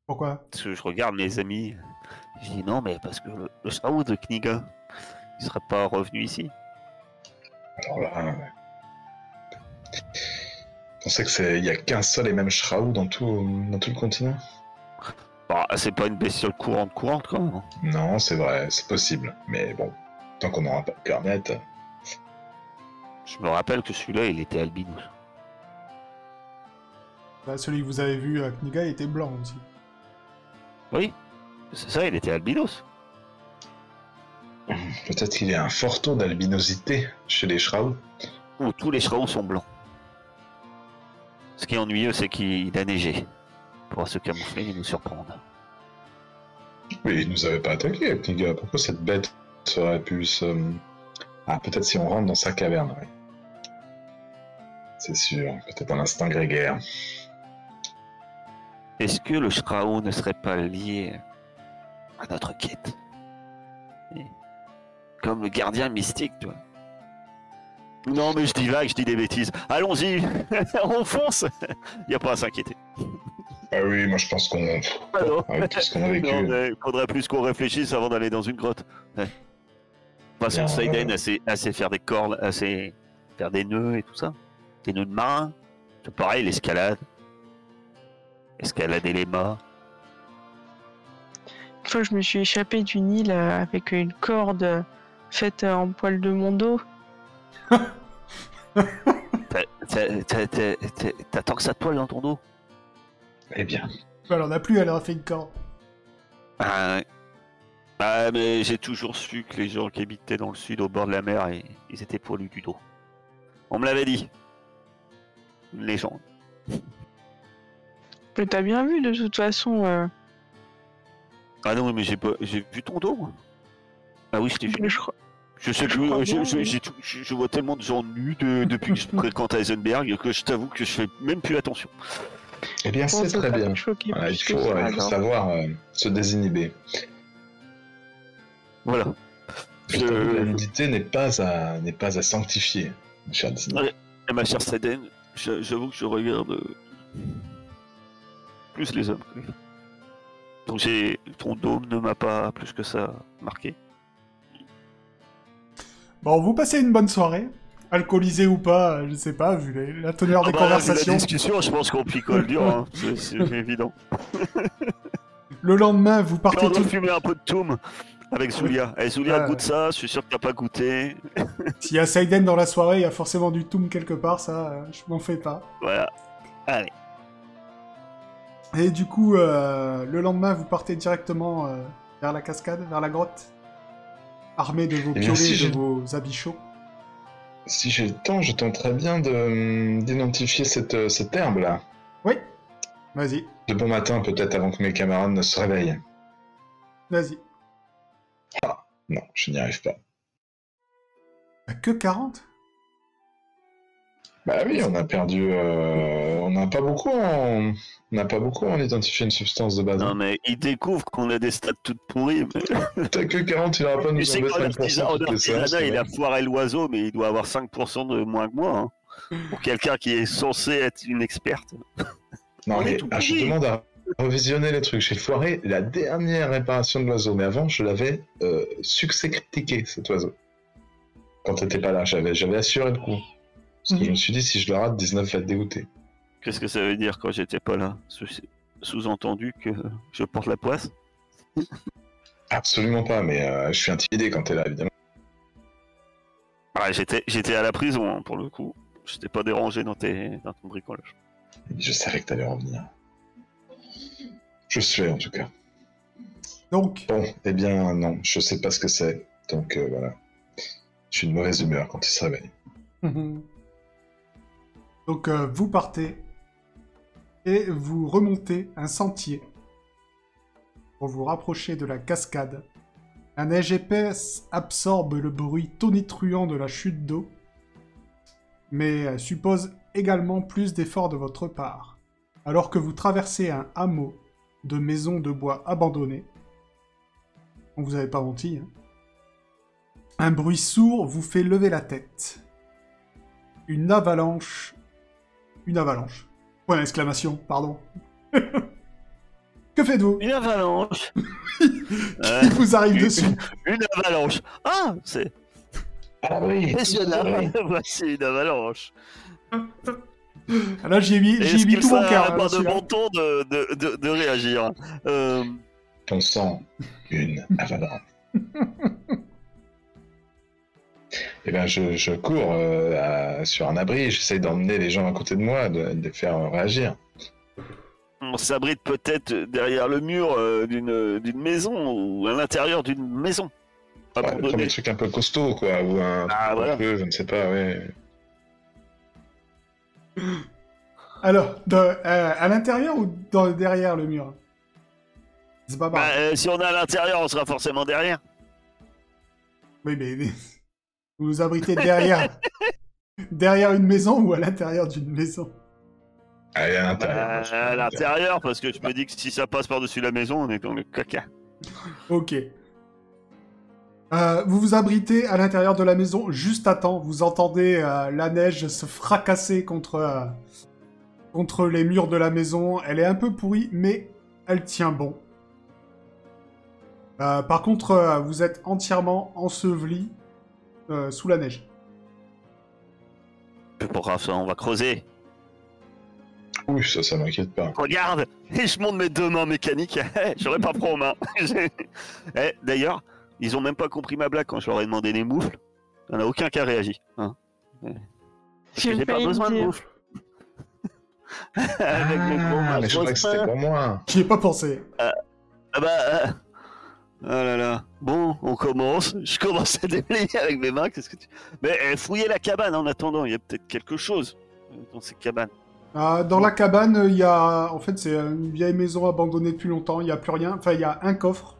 Pourquoi? Parce que je regarde mes amis. Je dis non, mais parce que le, le Shraou de Kniga, il serait pas revenu ici. Alors là. Ouais. Vous pensez que c'est il y a qu'un seul et même Shraou dans tout, dans tout le continent Bah, c'est pas une bestiole courante courante quand même. Non, c'est vrai, c'est possible. Mais bon, tant qu'on n'aura pas de cornette. Je me rappelle que celui-là, il était albinos. Bah, Celui que vous avez vu à Kniga, il était blanc aussi. Oui, c'est ça, il était albinos. Peut-être qu'il y a un fort taux d'albinosité chez les Shraou. Où tous les Shraous sont blancs. Ce qui est ennuyeux, c'est qu'il a neigé. Il pourra se camoufler et nous surprendre. Oui, il nous avait pas attaqué, Kniga. Pourquoi cette bête aurait pu se. Ah, peut-être si on rentre dans sa caverne, oui. C'est sûr, peut-être un instinct grégaire. Est-ce que le Shraou ne serait pas lié à notre quête? Comme le gardien mystique, tu vois. Non, mais je divague, je dis des bêtises. Allons-y, on fonce Il n'y a pas à s'inquiéter. Ah oui, moi je pense qu'on. Ah non. Avec tout ce qu'on a vécu. Mais faudrait plus qu'on réfléchisse avant d'aller dans une grotte. Ouais. De toute façon, Bien, Saiden ouais. a sait, a sait faire des cordes, a sait faire des nœuds et tout ça. Des nœuds de marin. C'est pareil, l'escalade. Escalader les mâts. Une fois, je me suis échappée du Nil euh, avec une corde euh, faite euh, en poil de mon dos. T'as- tant que ça de toile dans ton dos Eh bien, Bah, elle en a plus, elle a fait une corde. Ah, ouais. Ah, mais j'ai toujours su que les gens qui habitaient dans le sud, au bord de la mer, ils étaient poilus du dos. On me l'avait dit. Une légende. Mais t'as bien vu, de toute façon. euh, Ah non, mais j'ai pas, j'ai vu ton dos. moi. Ah oui, je t'ai vu. je crois- Je sais Je que je, tout- vois tellement de gens nus de- depuis que je fréquente Heisenberg que je t'avoue que je fais même plus attention. eh bien c'est très bien. choqué Voilà, il plus que faut, ça, euh, il faut savoir euh, se désinhiber. Voilà. Que la nudité n'est pas à n'est pas à sanctifier, Disney. Ouais. et ma chère Saden, j'avoue que je regarde euh, plus les hommes. Donc j'ai ton dôme ne m'a pas plus que ça marqué. Bon, vous passez une bonne soirée. Alcoolisé ou pas, euh, je sais pas, vu les- la teneur des Ah bah, vu conversations. La discussion, je pense qu'on picole dur, hein. c'est évident. Le lendemain, vous partez on tout... fumer un peu de toum avec Zulia. Et Zulia Ah, goûte ça, je suis sûr que t'as pas goûté. S'il y a Seiden dans la soirée, il y a forcément du toum quelque part, ça, euh, je m'en fais pas. Voilà. Allez. Et du coup, euh, le lendemain, vous partez directement euh, vers la cascade, vers la grotte, armé de vos Eh piolets si et de vos habits chauds. Si j'ai le temps, je tenterais bien de d'identifier cette, euh, cette herbe là. Oui, vas-y, De bon matin, peut-être avant que mes camarades ne se réveillent. vas-y. Non, je n'y arrive pas. Ah, Que 40 Bah oui, on a perdu. euh, on n'a pas beaucoup en. On n'a pas beaucoup en identifié une substance de base. Non, mais il découvre qu'on a des stats toutes pourries. mais- T'as que 40, il aura pas nous sais enlever qu'en 5% artisanat, en toutes les séances, artisanat, il a foiré l'oiseau, mais il doit avoir 5% de moins que moi. hein. Pour quelqu'un qui est censé être une experte. Non, On est mais tout ah, je demande à revisionner les trucs. J'ai foiré la dernière réparation de l'oiseau, mais avant, je l'avais euh, succès critiqué, cet oiseau. Quand t'étais pas là, j'avais j'avais assuré le coup. Parce que Mhm. je me suis dit, si je le rate, 19 va être dégoûté. Qu'est-ce que ça veut dire quand j'étais pas là? Sous- Sous-entendu que je porte la poisse? Absolument pas, mais euh, je suis intimidé quand t'es là, évidemment. Ah, j'étais, j'étais à la prison hein, pour le coup. Je t'ai pas dérangé dans, tes, dans ton bricolage. Je savais que t'allais revenir. Je suis en tout cas. Donc, Bon, eh bien, non, je sais pas ce que c'est. Donc euh, voilà. Je suis de mauvaise humeur quand il se réveille. donc euh, vous partez et vous remontez un sentier pour vous rapprocher de la cascade. La neige épaisse absorbe le bruit tonitruant de la chute d'eau, mais euh, suppose également plus d'efforts de votre part. Alors que vous traversez un hameau de maisons de bois abandonnées, on vous avait pas menti, hein, un bruit sourd vous fait lever la tête. Une avalanche. Une avalanche. Point d'exclamation, pardon. que faites-vous? Une avalanche. Euh, Qui vous arrive dessus? Une avalanche. Ah C'est À l'abri impressionnant. Voici une avalanche. Là, j'y ai mis, j'y ai mis tout mon cœur. pas de bon ton de, de, de, de réagir? Euh, On sent une avalanche. Eh bien, je, je cours euh, à- sur un abri j'essaye d'emmener les gens à côté de moi, de, de les faire réagir. On s'abrite peut-être derrière le mur euh, d'une maison ou à l'intérieur d'une maison. Ouais, comme des trucs un peu costauds, quoi, ou un Ah, truc voilà. un peu, je ne sais pas, ouais. Alors, de- euh, à l'intérieur ou dans- derrière le mur? C'est pas Bah, euh, si on est à l'intérieur, on sera forcément derrière. Oui, mais, mais vous vous abritez derrière, derrière une maison ou à l'intérieur d'une maison? Allez, à Bah, l'intérieur. à l'intérieur, parce que je me dis que si ça passe par-dessus la maison, on est dans le caca. Ok. Euh, vous vous abritez à l'intérieur de la maison juste à temps. Vous entendez euh, la neige se fracasser contre, euh, contre les murs de la maison. Elle est un peu pourrie, mais elle tient bon. Euh, par contre, euh, vous êtes entièrement enseveli euh, sous la neige. C'est pas grave, ça, on va creuser. Oui, ça, ça m'inquiète pas. Regarde Et je monte mes deux mains mécaniques. J'aurais pas pris en main. J'ai- Eh, D'ailleurs, ils ont même pas compris ma blague quand je leur ai demandé des moufles. Il n'y en a aucun qui a réagi. Hein. J'ai J'ai pas besoin de moufles. Avec Ah, mains mais je croyais que c'était pour moi. J'y ai pas pensé. Ah bah. euh, Oh là là. Bon, on commence. Je commence à déblayer avec mes mains. Qu'est-ce que tu. Mais eh, fouillez la cabane en attendant. Il y a peut-être quelque chose euh, dans ces cabanes. Euh, dans la cabane, il y a... En fait, c'est une vieille maison abandonnée depuis longtemps. Il n'y a plus rien. Enfin, il y a un coffre.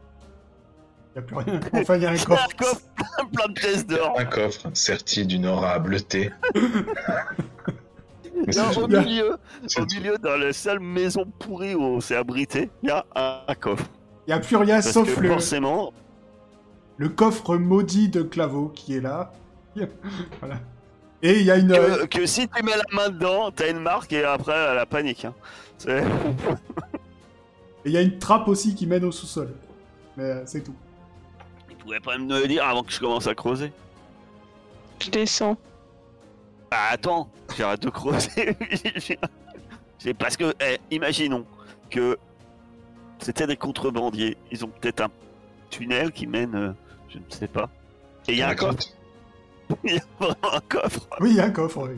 Il n'y a plus rien. Enfin, il y a un coffre. un coffre plein, plein de pièces d'or. Un coffre serti d'une aura Non, tout. au milieu, au milieu, dans la seule maison pourrie où on s'est abrité, il y a un, un coffre. Il n'y a plus rien Parce sauf que le, forcément, le coffre maudit de Claveau qui est là. voilà. Et il y a une. que, que si tu mets la main dedans, t'as une marque et après la panique. hein. C'est- et il y a une trappe aussi qui mène au sous-sol. Mais euh, c'est tout. Tu pouvais pas me le dire avant que je commence à creuser. Je descends. Bah attends, j'arrête de creuser. C'est parce que, eh, imaginons que c'était des contrebandiers. Ils ont peut-être un tunnel qui mène, euh, je ne sais pas. Et il y a un coffre. Il y a vraiment un coffre. Oui, il y a un coffre, oui.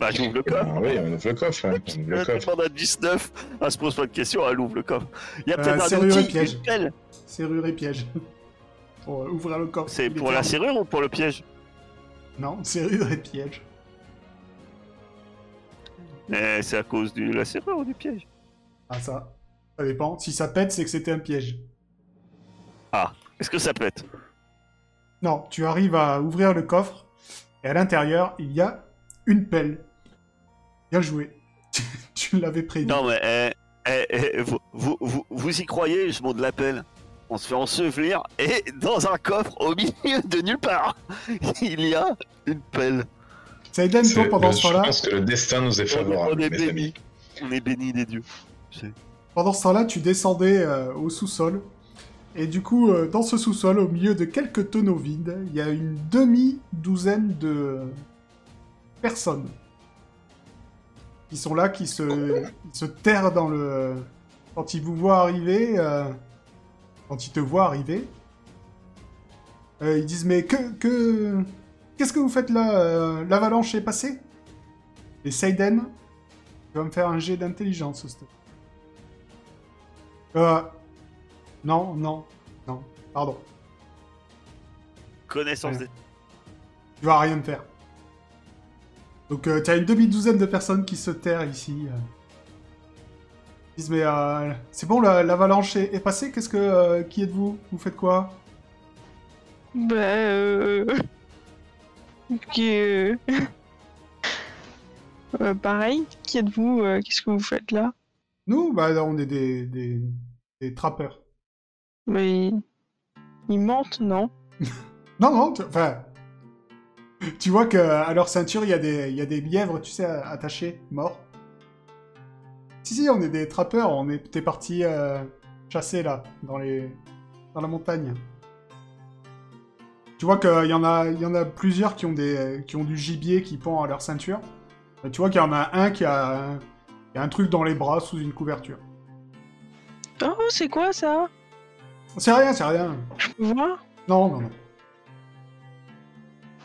Bah j'ouvre le coffre. Ah oui, on ouvre le coffre. hein, on ouvre le coffre. demande à 19, elle se pose pas de questions, elle ouvre le coffre. Il y a Euh, peut-être un serrure et outil, piège. une pelle. Serrure et piège. Pour euh, ouvrir le coffre. C'est pour la serrure ou pour le piège? Non, serrure et piège. Eh, C'est à cause de la serrure ou du piège? Ah, ça. Ça dépend. Si ça pète, c'est que c'était un piège. Est-ce que ça pète? Non, tu arrives à ouvrir le coffre, et à l'intérieur, il y a une pelle. Bien joué. tu l'avais prédit. Non, mais eh, eh, eh, vous, vous, vous, vous y croyez, je monte l'appel. On se fait ensevelir et dans un coffre au milieu de nulle part, il y a une pelle. Saiden, toi, C'est- pendant je ce temps-là, pense que le destin nous est On est, on favorable, est mes amis. bénis. On est bénis des dieux. Pendant ce temps-là, tu descendais euh, au sous-sol. Et du coup, euh, dans ce sous-sol, au milieu de quelques tonneaux vides, il y a une demi-douzaine de personnes qui sont là, qui se, se terrent dans le... Quand ils vous voient arriver, euh, quand ils te voient arriver, ils disent mais que que qu'est-ce que vous faites là L'avalanche est passée? Et Seiden, tu vas me faire un jet d'intelligence, s'il te. Euh. Non, non, non, pardon. Connaissance Ouais. des. Tu vas rien me faire. Donc, euh, tu as une demi-douzaine de personnes qui se terrent ici. euh. Ils disent, mais euh, c'est bon, la- l'avalanche est, est passée Qu'est-ce que. euh, qui êtes-vous? Vous faites quoi? Bah, euh... ok, euh, euh, pareil, qui êtes-vous euh, Qu'est-ce que vous faites là? Nous, bah, on est des, des, des trappeurs. Mais ils mentent, non? Non, non, tu- enfin. Tu vois qu'à leur ceinture, il y, a des- il y a des lièvres, tu sais, attachés, morts. Si, si, on est des trappeurs, on était partis euh, chasser là, dans, les... dans la montagne. Tu vois qu'il y, en a- y en a plusieurs qui ont, des... qui ont du gibier qui pend à leur ceinture. Et tu vois qu'il y en a un qui a... un- qui a un truc dans les bras sous une couverture. Oh, c'est quoi ça? C'est rien, c'est rien. Je peux voir? Non, non, non.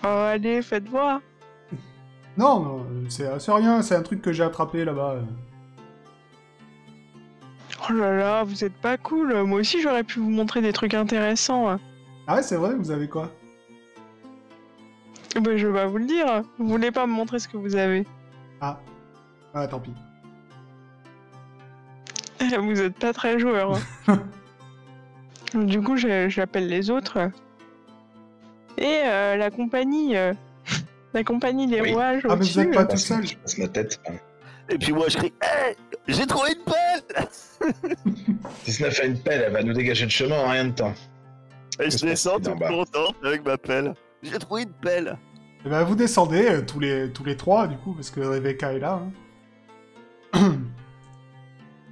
Oh, allez, faites voir. Non, non, c'est rien, c'est un truc que j'ai attrapé là-bas. Oh là là, vous êtes pas cool. Moi aussi, j'aurais pu vous montrer des trucs intéressants. Ah ouais, c'est vrai, vous avez quoi? Bah, je vais pas vous le dire. Vous voulez pas me montrer ce que vous avez? Ah. Ah, tant pis. Vous êtes pas très joueur. hein. du coup, je- j'appelle les autres. Et euh, la compagnie. euh, la compagnie des Oui. rouages Ah, mais vous au-dessus. êtes pas tout seul. Je passe ma tête. Et puis moi je crie Hey J'ai trouvé une pelle 19 a une pelle, elle va nous dégager le chemin en rien de temps. Et se je descends tout bas content avec ma pelle. J'ai trouvé une pelle Eh ben, vous descendez, euh, tous, les, tous les trois, du coup, parce que Rebecca est là. hein.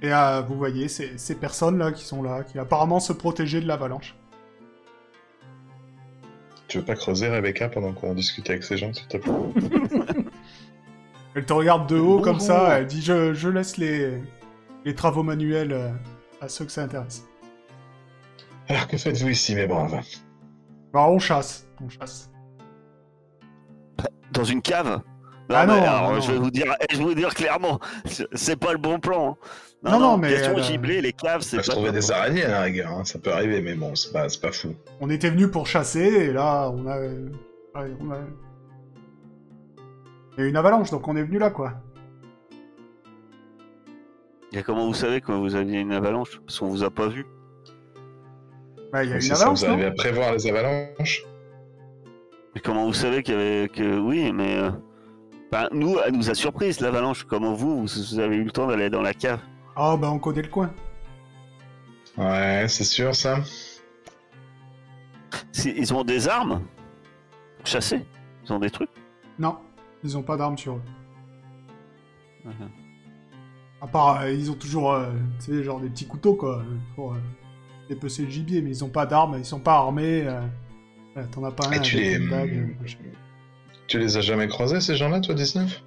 Et euh, vous voyez ces, ces personnes-là qui sont là, qui apparemment se protégeaient de l'avalanche. Tu veux pas creuser, Rebecca, pendant qu'on discute avec ces gens, s'il te plaît Elle te regarde de haut comme ça, elle dit je, je laisse les, les travaux manuels euh, à ceux que ça intéresse. Alors, que faites-vous ici, mes braves? Bah, on chasse, on chasse. Dans une cave? Ah mais non, alors, non, je vais non. vous dire, je vais vous dire clairement, c'est- pas le bon plan. hein. Non, non, mais question a- giblée, les caves, On c'est peut pas. trouver top, des araignées à la rigueur, hein, ça peut arriver, mais bon, c'est pas, c'est pas fou. On était venu pour chasser, et là, on a... ouais, on a... Il y a une avalanche, donc on est venu là, quoi. Et comment vous savez que vous aviez une avalanche? Parce qu'on vous a pas vu. Bah, il y a C'est une ça, avalanche, vous non? arrivez à prévoir les avalanches? Mais comment vous savez qu'il y avait que oui, mais euh, enfin, nous, elle nous a surprise l'avalanche. Comment vous, vous avez eu le temps d'aller dans la cave? Ah, bah, on connaît le coin. Ouais, c'est sûr, ça. Si- Ils ont des armes? Pour chasser. Ils ont des trucs? Non, ils ont pas d'armes sur eux. Mhm. À part, euh, ils ont toujours, euh, tu sais, genre des petits couteaux, quoi, pour euh, dépecer le gibier, mais ils ont pas d'armes, ils sont pas armés. euh, ouais, T'en as pas un tu les... euh. Tu les as jamais croisés, ces gens-là, toi, 19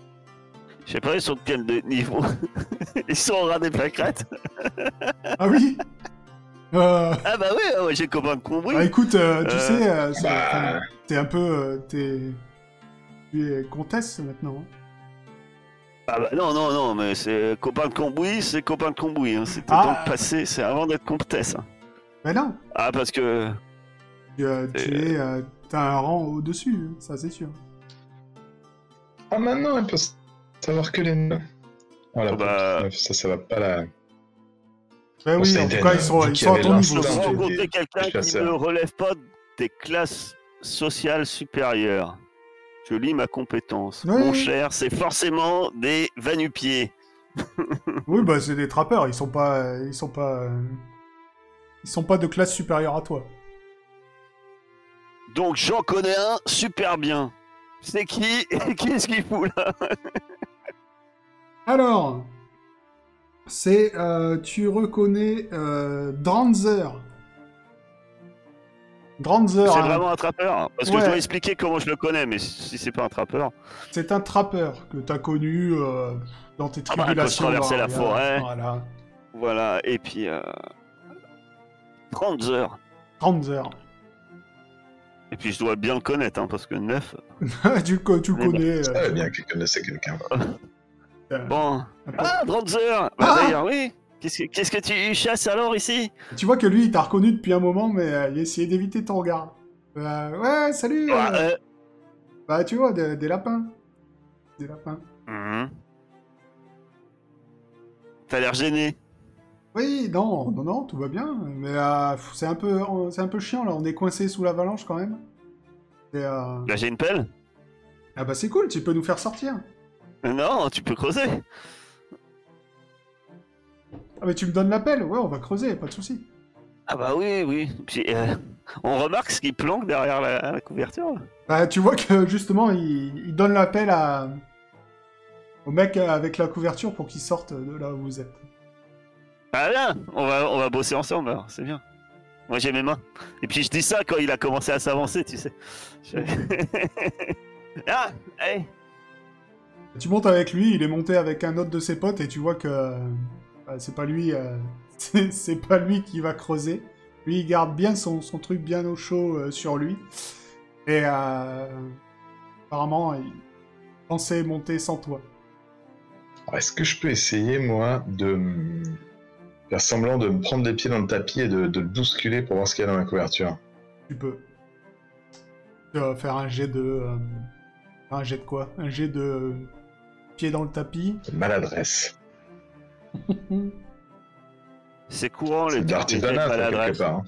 Je sais pas, ils sont de quel niveau? Ils sont au ras des plaquettes? Ah oui? Euh, Ah bah oui, ouais, j'ai copain de Combry. bah, écoute, euh, tu Euh, sais, euh, Bah, t'es un peu... euh, t'es... Tu es comtesse, maintenant. hein. Ah bah non, non, non, mais c'est copain de Combouis, c'est copain de Combouis. Hein. C'était Ah. dans le passé, c'est avant d'être comtesse. hein. Mais non, Ah, parce que. tu, euh, tu es... euh, T'as un rang au-dessus, hein, ça c'est sûr. Ah, maintenant, elle peut savoir que les nains. Voilà, Ah bah- ça, ça va pas la... Bon, oui, en tout cas, ils sont, ils sont à ton niveau. Groupe. rencontrer quelqu'un qui ne relève pas des classes social supérieur. Je lis ma compétence. Oui. Mon cher, c'est forcément des vanupiers. Oui, bah c'est des trappeurs, ils sont pas, ils sont pas, ils sont pas de classe supérieure à toi. Donc j'en connais un super bien. C'est qui Qu'est-ce qu'il fout là Alors, c'est, euh, tu reconnais euh, Dranzer. Dranzer, C'est hein, vraiment un trappeur Parce que Ouais. je dois expliquer comment je le connais, mais si c'est pas un trappeur. c'est un trappeur que t'as connu euh, dans tes Ah bah, tribulations. traversais la Daria. forêt. Voilà, Voilà, et puis. Euh... 30 heures. Dranzer. Et puis je dois bien le connaître, hein, parce que 9. tu, co- tu le bon. connais. Je euh, savais bien qu'il connaissait quelqu'un. euh, Bon. Ah, 30 heures Ah Bah, D'ailleurs, oui Qu'est-ce que, qu'est-ce que tu chasses alors ici? Tu vois que lui, il t'a reconnu depuis un moment, mais euh, il essayait d'éviter ton regard. Euh, ouais, salut. Ah, euh, euh, Bah, tu vois, des, des lapins. Des lapins. mhm. T'as l'air gêné. Oui, non, non, non, tout va bien. Mais euh, c'est un peu, c'est un peu chiant là. On est coincé sous l'avalanche quand même. Et, euh, Là, j'ai une pelle Ah bah c'est cool, tu peux nous faire sortir. Non, tu peux creuser. Ah mais tu me donnes l'appel, ouais, on va creuser, pas de souci. Ah bah oui, oui. Puis, euh, on remarque ce qui planque derrière la, la couverture. Bah tu vois que justement, il, il donne l'appel à au mec avec la couverture pour qu'il sorte de là où vous êtes. Ah bien, on va, on va bosser ensemble alors, c'est bien. Moi j'ai mes mains. Et puis je dis ça quand il a commencé à s'avancer, tu sais. Je- ah, hey. Tu montes avec lui, il est monté avec un autre de ses potes et tu vois que bah, c'est pas lui, euh, c'est pas lui qui va creuser. Lui, il garde bien son, son truc bien au chaud euh, sur lui. Et euh, apparemment, il pensait monter sans toi. Est-ce que je peux essayer, moi, de faire semblant de me prendre les pieds dans le tapis et de, de le bousculer pour voir ce qu'il y a dans la couverture Tu peux. Tu vas faire un jet de. euh, un jet de quoi? Un jet de pied dans le tapis. Maladresse. C'est courant les quelque maladresse. part. hein.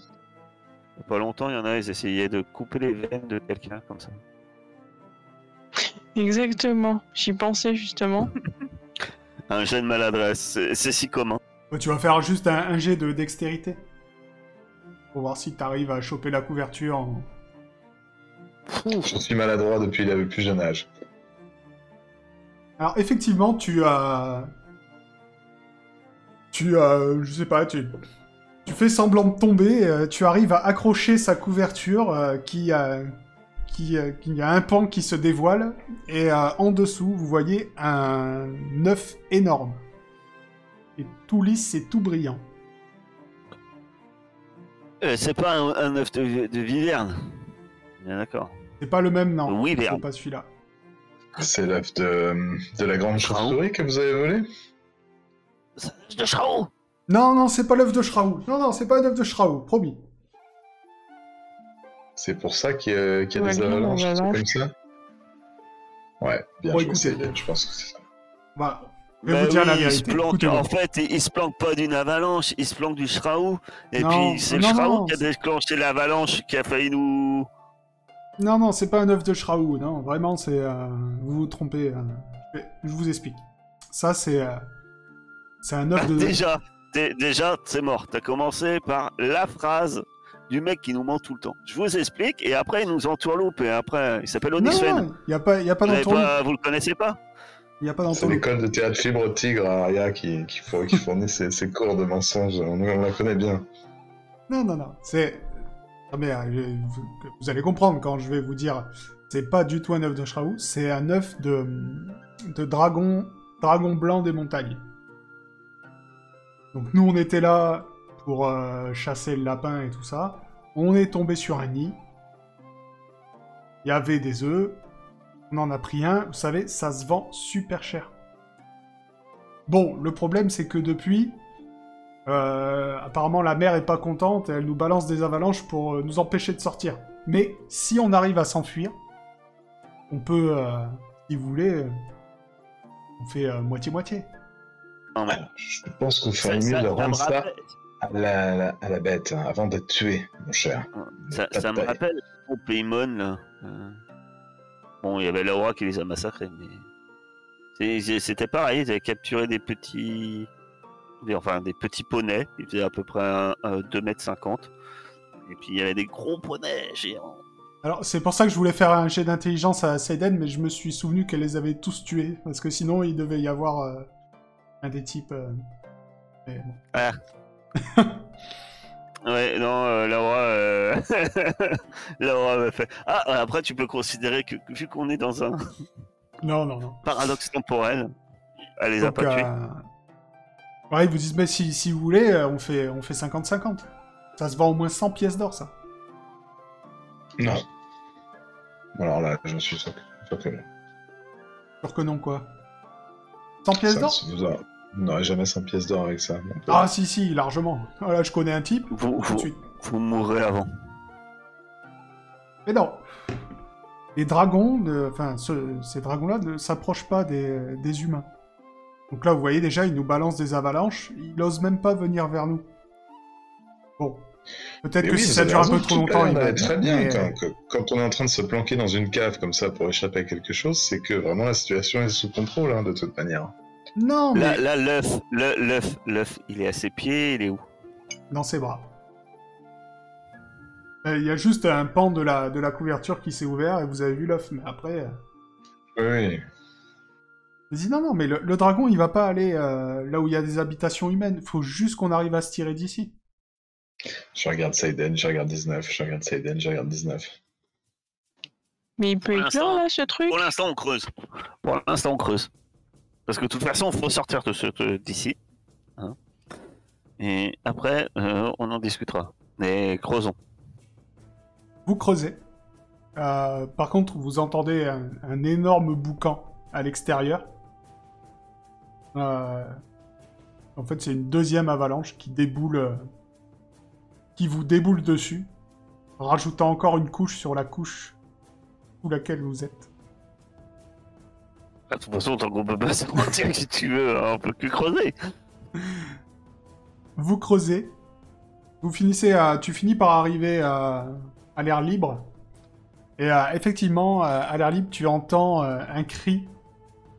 Il y a Pas longtemps, il y en a, ils essayaient de couper les veines de quelqu'un comme ça. Exactement. J'y pensais justement. Un jet de maladresse, c'est si commun. Tu vas faire juste un, un jet de dextérité. Pour voir si t'arrives à choper la couverture. en- Je suis maladroit depuis le plus jeune âge. Alors effectivement, tu as, tu as, je sais pas, tu, tu fais semblant de tomber, euh, tu arrives à accrocher sa couverture euh, qui a, qui, euh, qui a un pan qui se dévoile et euh, en dessous vous voyez un œuf énorme et tout lisse et tout brillant. Euh, c'est pas un, un œuf de, de viverne. Bien d'accord. C'est pas le même non, Oui, c'est pas celui-là. C'est l'œuf de, de la grande chauve-souris que vous avez volé C'est un œuf de Shao Non non, c'est pas l'œuf de Shraou. Non non, c'est pas un œuf de Shraou, promis. C'est pour ça qu'il y a, qu'il y a Ouais, des avalanches, avalanche. comme ça? Ouais, bien Bon, joué, écoutez. je pense que c'est ça. Bah, Bah vous dire oui, la il se vérité. planque, en fait, il, il se planque pas d'une avalanche, il se planque du Shraou. Et Non, puis c'est le non, Shraou non, qui a déclenché l'avalanche qui a failli nous. Non, non, c'est pas un œuf de Shraou, non, vraiment, c'est... euh, vous vous trompez, euh, je, vous explique. Ça, c'est... euh, c'est un œuf de... Déjà, dé- déjà, c'est mort. T'as commencé par la phrase du mec qui nous ment tout le temps. Je vous explique, et après il nous entourloupe, et après il s'appelle non, Onisfen. il y a pas, y a pas d'entourloupe. vous le connaissez pas? Il y a pas C'est l'école de théâtre Fibre Tigre à Aria qui, qui, four- qui fournit ses, cours de mensonges. On, on la connaît bien. Non, non, non, c'est... Mais euh, vous, vous allez comprendre quand je vais vous dire... C'est pas du tout un œuf de Shraou, c'est un œuf de... de dragon... dragon blanc des montagnes. Donc nous, on était là pour euh, chasser le lapin et tout ça. On est tombé sur un nid. Il y avait des œufs. On en a pris un. Vous savez, ça se vend super cher. Bon, le problème, c'est que depuis, euh, apparemment, la mer est pas contente. et Elle nous balance des avalanches pour euh, nous empêcher de sortir. Mais si on arrive à s'enfuir, on peut, euh, si vous voulez, euh, on fait euh, moitié-moitié. Non, mais Je pense qu'on ça, ferait mieux ça- de rendre ça à la, la- à la bête hein, avant d'être tué, mon cher. Ça, me rappelle au Paymon, là. Bon, il y avait le roi qui les a massacrés, mais. C'était pareil, ils avaient capturé des petits. Enfin, des petits poneys, ils faisaient à peu près un, un 2m50. Et puis il y avait des gros poneys géants. Alors, c'est pour ça que je voulais faire un jet d'intelligence à Seiden, mais je me suis souvenu qu'elle les avait tous tués, parce que sinon, il devait y avoir euh, un des types... euh, mais bon. Ouais, non, euh, Laura, euh... Laura m'a fait. Ah, après, tu peux considérer que vu qu'on est dans un Non, non, non. paradoxe temporel, elle les a Donc, pas tués. euh, Ouais, ils vous disent, mais si, si vous voulez, euh, on fait on fait 50-50. Ça se vend au moins 100 pièces d'or, ça. Non. Alors là, j'en suis sûr que, sûr que non. Sûr que non, quoi. 100 pièces d'or? Vous n'aurez jamais 100 pièces d'or avec ça. donc, euh, Ah, si, si, largement. Voilà, je connais un type, Vous, tout de vous, suite. vous mourrez avant. Mais non. Les dragons, ne- enfin, ce- ces dragons-là ne s'approchent pas des, des humains. Donc là, vous voyez déjà, ils nous balancent des avalanches. Ils n'osent même pas venir vers nous. Bon. Peut-être que oui, si ça dure un peu trop tout longtemps, a ils l'air vont d'aller très bien. mais, Quand, que- quand on est en train de se planquer dans une cave comme ça pour échapper à quelque chose, c'est que vraiment la situation est sous contrôle, hein, de toute manière. Non, mais Là, l'œuf, l'œuf, l'œuf, il est à ses pieds, il est où? Dans ses bras. Euh, Il y a juste un pan de la, de la couverture qui s'est ouvert et vous avez vu l'œuf. Mais après, euh, Oui, il dit non, non, mais le, le dragon, il va pas aller euh, là où il y a des habitations humaines. Faut juste qu'on arrive à se tirer d'ici. je regarde Saiden, je regarde 19, je regarde Saiden, je regarde 19. Mais il peut éclore là ce truc? Pour l'instant, on creuse. Pour l'instant, on creuse. Parce que de toute façon, il faut sortir de ce- d'ici. hein. Et après, euh, on en discutera. Mais creusons. Vous creusez. Euh, par contre, vous entendez un, énorme boucan à l'extérieur. Euh, en fait, c'est une deuxième avalanche qui déboule, qui vous déboule dessus, rajoutant encore une couche sur la couche sous laquelle vous êtes. De toute façon, tant qu'on peut pas se mentir, si tu veux, on peut que creuser. Vous creusez. Vous finissez à, tu finis par arriver à, à l'air libre. Et euh, effectivement, euh, à l'air libre, tu entends euh, un cri,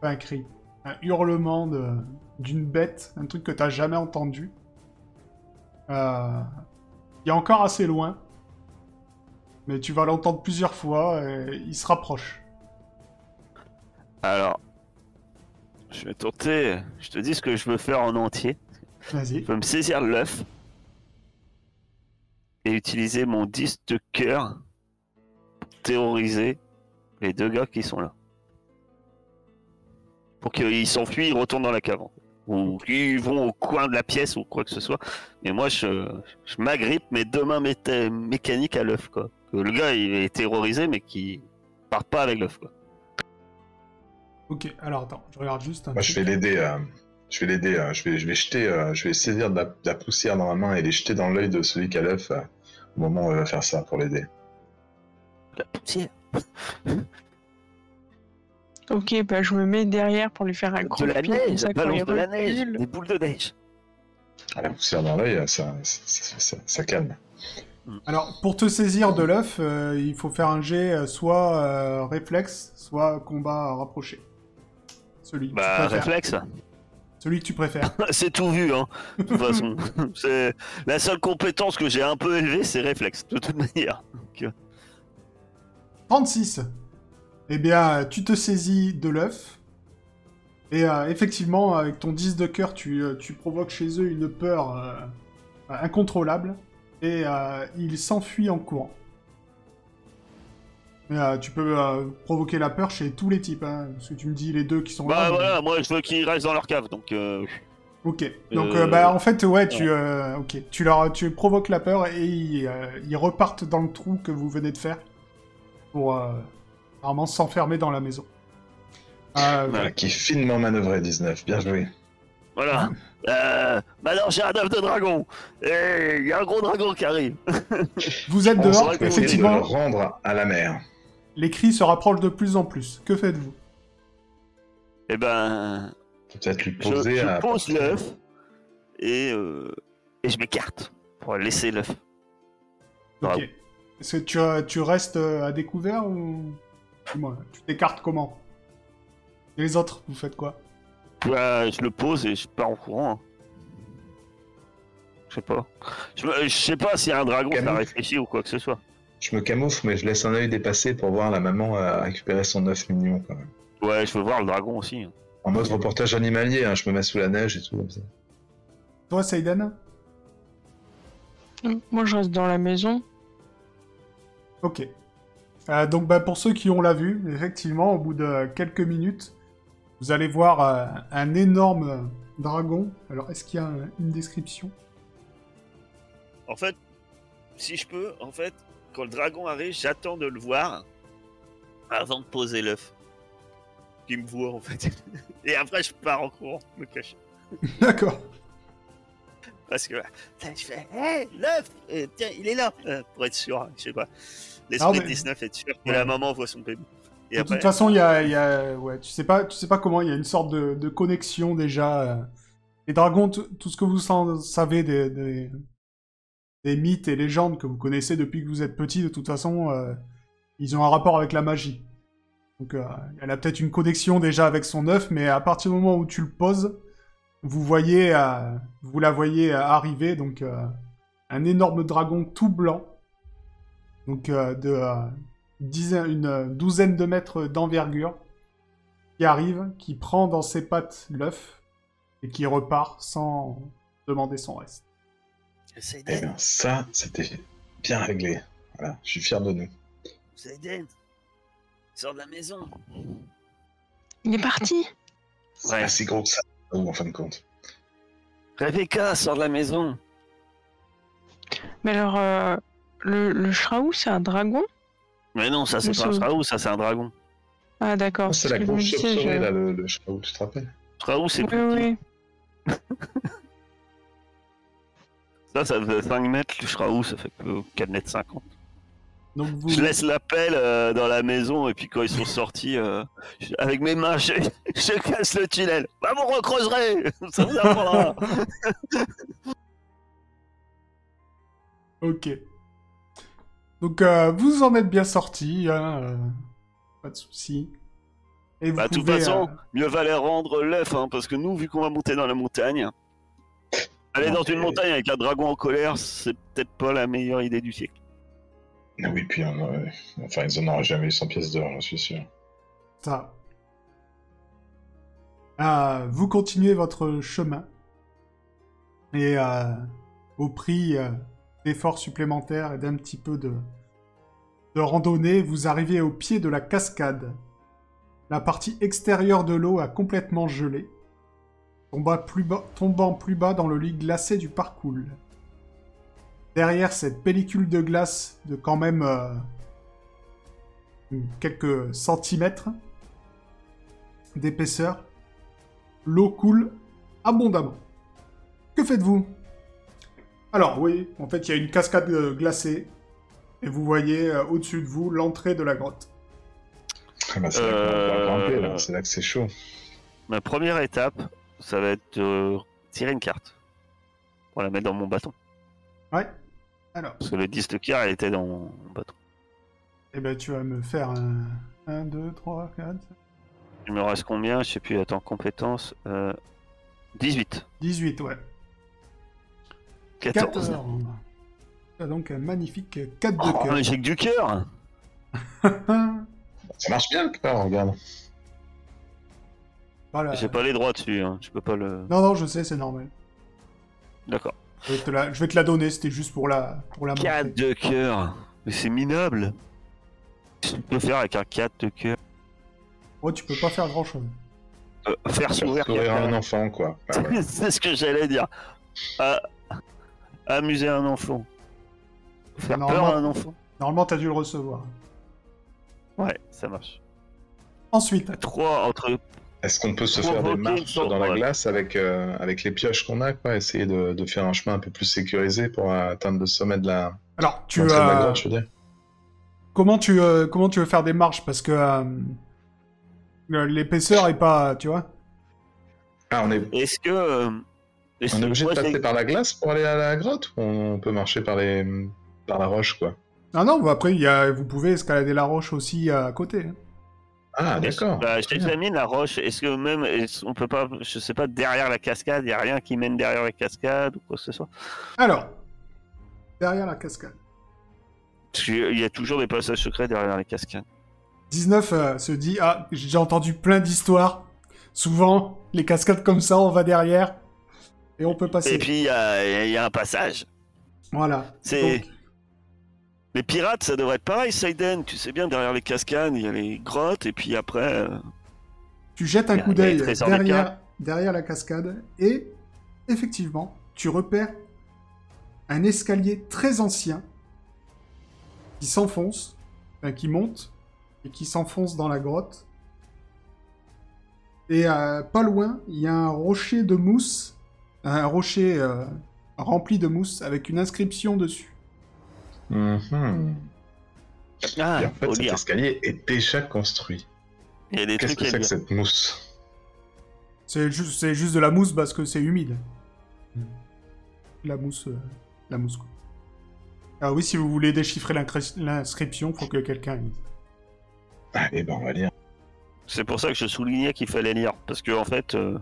pas un cri, un hurlement de- d'une bête, un truc que t'as jamais entendu. Il est encore assez loin, mais tu vas l'entendre plusieurs fois. Et il se rapproche. Alors, je vais tenter. Je te dis ce que je veux faire en entier. Vas-y. Je veux me saisir l'œuf et utiliser mon 10 de cœur pour terroriser les deux gars qui sont là. Pour qu'ils s'enfuient, ils retournent dans la cave. Ou qu'ils vont au coin de la pièce ou quoi que ce soit. Et moi, je, je m'agrippe mes deux mains mécaniques à l'œuf. quoi. Que le gars, il est terrorisé, mais qui part pas avec l'œuf. quoi. Ok. Alors attends, je regarde juste. Un Moi, je vais l'aider. euh, je vais l'aider. euh, je vais, je vais jeter. euh, je vais saisir de la, de la poussière dans la main et les jeter dans l'œil de celui qui a l'œuf euh, au moment où il va faire ça pour l'aider. La poussière. Ok, bah je me mets derrière pour lui faire un gros De la neige, ça, balance de la neige, des boules de neige. Ah, La poussière dans l'œil, ça, ça, ça- ça- ça calme. Alors, pour te saisir de l'œuf, euh, il faut faire un jet soit euh, réflexe, soit combat rapproché. Celui que Bah, tu préfères. réflexe. Celui que tu préfères. C'est tout vu, hein. De toute façon, c'est la seule compétence que j'ai un peu élevée, c'est réflexe, de toute manière. 36. Eh bien, tu te saisis de l'œuf. Et euh, effectivement, avec ton 10 de cœur, tu, euh, tu provoques chez eux une peur euh, incontrôlable. Et euh, ils s'enfuient en courant. Mais, euh, tu peux euh, provoquer la peur chez tous les types. Hein, parce que tu me dis les deux qui sont Bah là. mais- voilà, moi je veux qu'ils restent dans leur cave, donc euh, Ok. Donc, Euh, euh, bah, en fait, ouais, tu, euh, ok, tu leur, tu provoques la peur et ils, euh, ils repartent dans le trou que vous venez de faire pour euh, vraiment s'enfermer dans la maison. Euh, Ouais. Voilà, qui finement manœuvré 19. Bien joué. voilà. Euh, maintenant j'ai un œuf de dragon, et il y a un gros dragon qui arrive. Vous êtes On dehors, de le effectivement, rendre à la mer. Les cris se rapprochent de plus en plus. Que faites-vous? Et ben, Peut-être lui je, poser je à. pose l'œuf, et euh, Et je m'écarte pour laisser l'œuf. Ok. Est-ce que tu, tu restes euh, à découvert ou. Tu t'écartes comment? Et les autres, vous faites quoi? Ouais, je le pose et je pars en courant. hein. Je sais pas. Je, sais pas s'il y a un dragon qui a Camoufle. réfléchi ou quoi que ce soit. Je me camoufle, mais je laisse un œil dépasser pour voir la maman euh, récupérer son œuf mignon quand même. Ouais, je veux voir le dragon aussi. hein. En mode reportage animalier, hein, je me mets sous la neige et tout comme ça. Toi, Seiden Moi, je reste dans la maison. Ok. Euh, donc, bah, pour ceux qui ont la vue, effectivement, au bout de quelques minutes, vous allez voir euh, un énorme euh, dragon. Alors, est-ce qu'il y a euh, une description? En fait, si je peux, en fait, quand le dragon arrive, j'attends de le voir avant de poser l'œuf. Qu'il me voit en fait. Et après, je pars en courant, me cacher. D'accord. Parce que je fais Hé, l'œuf Euh, Tiens, il est là Euh, Pour être sûr, hein, je sais pas. L'esprit mais- de 19 est sûr que Ouais. la maman voit son bébé. Et de après, toute façon, il y a, il y a- ouais, tu sais pas, tu sais pas comment. Il y a une sorte de, de connexion déjà. euh. Les dragons, tout ce que vous sa- savez des, des, des mythes et légendes que vous connaissez depuis que vous êtes petit, de toute façon, euh, ils ont un rapport avec la magie. Donc, euh, elle a peut-être une connexion déjà avec son œuf, mais à partir du moment où tu le poses, vous voyez, euh, vous la voyez arriver, donc un énorme dragon tout blanc, donc de une douzaine de mètres d'envergure, qui arrive, qui prend dans ses pattes l'œuf et qui repart sans demander son reste. C'est Eh bien, ça, c'était bien réglé. Voilà, je suis fier de nous. c'est Eden. Sors de la maison. Il est parti. C'est Ouais. si gros que ça, en fin de compte. Rebecca, sors de la maison. Mais alors, euh, le, le Shraou, c'est un dragon? Mais non, ça c'est pas un c'est- Shraou, ça c'est un dragon. Ah, d'accord. C'est la grosse chauve-souris, je- là, le, le Shraou, tu te rappelles? Shraou, c'est Oui, plus oui. Ça, ça fait 5 mètres, le Shraou, ça fait que 4 mètres 50. Donc vous, Je laisse la pelle euh, dans la maison et puis quand ils sont sortis, euh, je- avec mes mains, je, je casse le tunnel. Bah vous recreuserez Ça vous apprendra Ok. Donc euh, vous en êtes bien sorti, hein, pas de souci. Et vous Bah de toute façon, mieux valait rendre l'œuf, hein, parce que nous, vu qu'on va monter dans la montagne, aller dans une montagne avec un dragon en colère, c'est peut-être pas la meilleure idée du siècle. Ah Oui, puis on enfin, ils en auraient jamais eu 100 pièces d'or, j'en suis sûr. Ça. Euh, vous continuez votre chemin. Et euh, au prix euh, d'efforts supplémentaires et d'un petit peu de, de randonnée, vous arrivez au pied de la cascade. La partie extérieure de l'eau a complètement gelé, tombant plus, bas, tombant plus bas dans le lit glacé du parcours. Derrière cette pellicule de glace de quand même euh, quelques centimètres d'épaisseur, l'eau coule abondamment. Que faites-vous? Alors oui, en fait il y a une cascade euh, glacée et vous voyez euh, au-dessus de vous l'entrée de la grotte. Ah bah, là Euh, là. C'est là que c'est chaud. Ma première étape, ça va être de tirer une carte pour la mettre dans mon bâton. Ouais. Alors, Parce que le 10 de cœur, elle était dans mon bâton. eh ben tu vas me faire un 1, 2, 3, 4, Il me reste combien? Je sais plus, attends, compétences. Euh... 18. 18, ouais. 14. 14. Tu as donc un magnifique 4 de Oh, cœur. que du cœur Ça marche bien, le cœur, regarde. Voilà. J'ai pas les droits dessus, hein. je peux pas le... Non, non, je sais, c'est normal. D'accord. Je vais te la, je vais te la donner, c'était juste pour la, pour la 4 montrer. de cœur Mais c'est minable Qu'est-ce que tu peux faire avec un 4 de cœur Oh, tu peux pas faire grand-chose. Euh, Faire Faire sourire un enfant, quoi. Ah ouais. c'est ce que j'allais dire. Ah, amuser un enfant. Faire peur Normalement- à un enfant. Normalement, t'as dû le recevoir. Ouais, ça marche. Ensuite, 3 entre... Est-ce qu'on peut se faire des marches dans la glace avec, euh, avec les pioches qu'on a, quoi Essayer de, de faire un chemin un peu plus sécurisé pour euh, atteindre le sommet de la, alors, tu la as... grotte, je veux dire. Comment tu, euh, comment tu veux faire des marches? Parce que euh, l'épaisseur est pas, tu vois. Ah, on est... Est-ce que... euh, Et On est obligé de passer par la glace pour aller à la grotte ou on peut marcher par, les... par la roche, quoi? Ah non, bah après, il y a... vous pouvez escalader la roche aussi à côté. hein. Ah, d'accord. Bah, mis la roche. Est-ce que même, on peut pas, je sais pas, derrière la cascade, il y a rien qui mène derrière la cascade ou quoi que ce soit? Alors, derrière la cascade. Parce qu'il y a toujours des passages secrets derrière les cascades. 19 euh, se dit Ah, j'ai déjà entendu plein d'histoires. Souvent, les cascades comme ça, on va derrière et on peut passer. Et puis il y a, il y a un passage. Voilà. C'est- Donc, Les pirates, ça devrait être pareil, Seiden. Tu sais bien, derrière les cascades, il y a les grottes, et puis après. euh, tu jettes un Il y a- coup il y a les d'œil trésors des derrière, pirates. derrière la cascade et effectivement, tu repères un escalier très ancien qui s'enfonce, enfin, qui monte et qui s'enfonce dans la grotte. Et euh, pas loin, il y a un rocher de mousse, un rocher euh, rempli de mousse avec une inscription dessus. Mhm. Ah, Et en fait, cet lire. escalier est déjà construit. Il y a des Qu'est-ce trucs que c'est que cette mousse? C'est juste, c'est juste de la mousse parce que c'est humide. La mousse, euh, la mousse. Quoi. Ah oui, si vous voulez déchiffrer l'inscription, faut que quelqu'un. lise. Allez, ben on va lire. C'est pour ça que je soulignais qu'il fallait lire. Parce que, en fait, euh,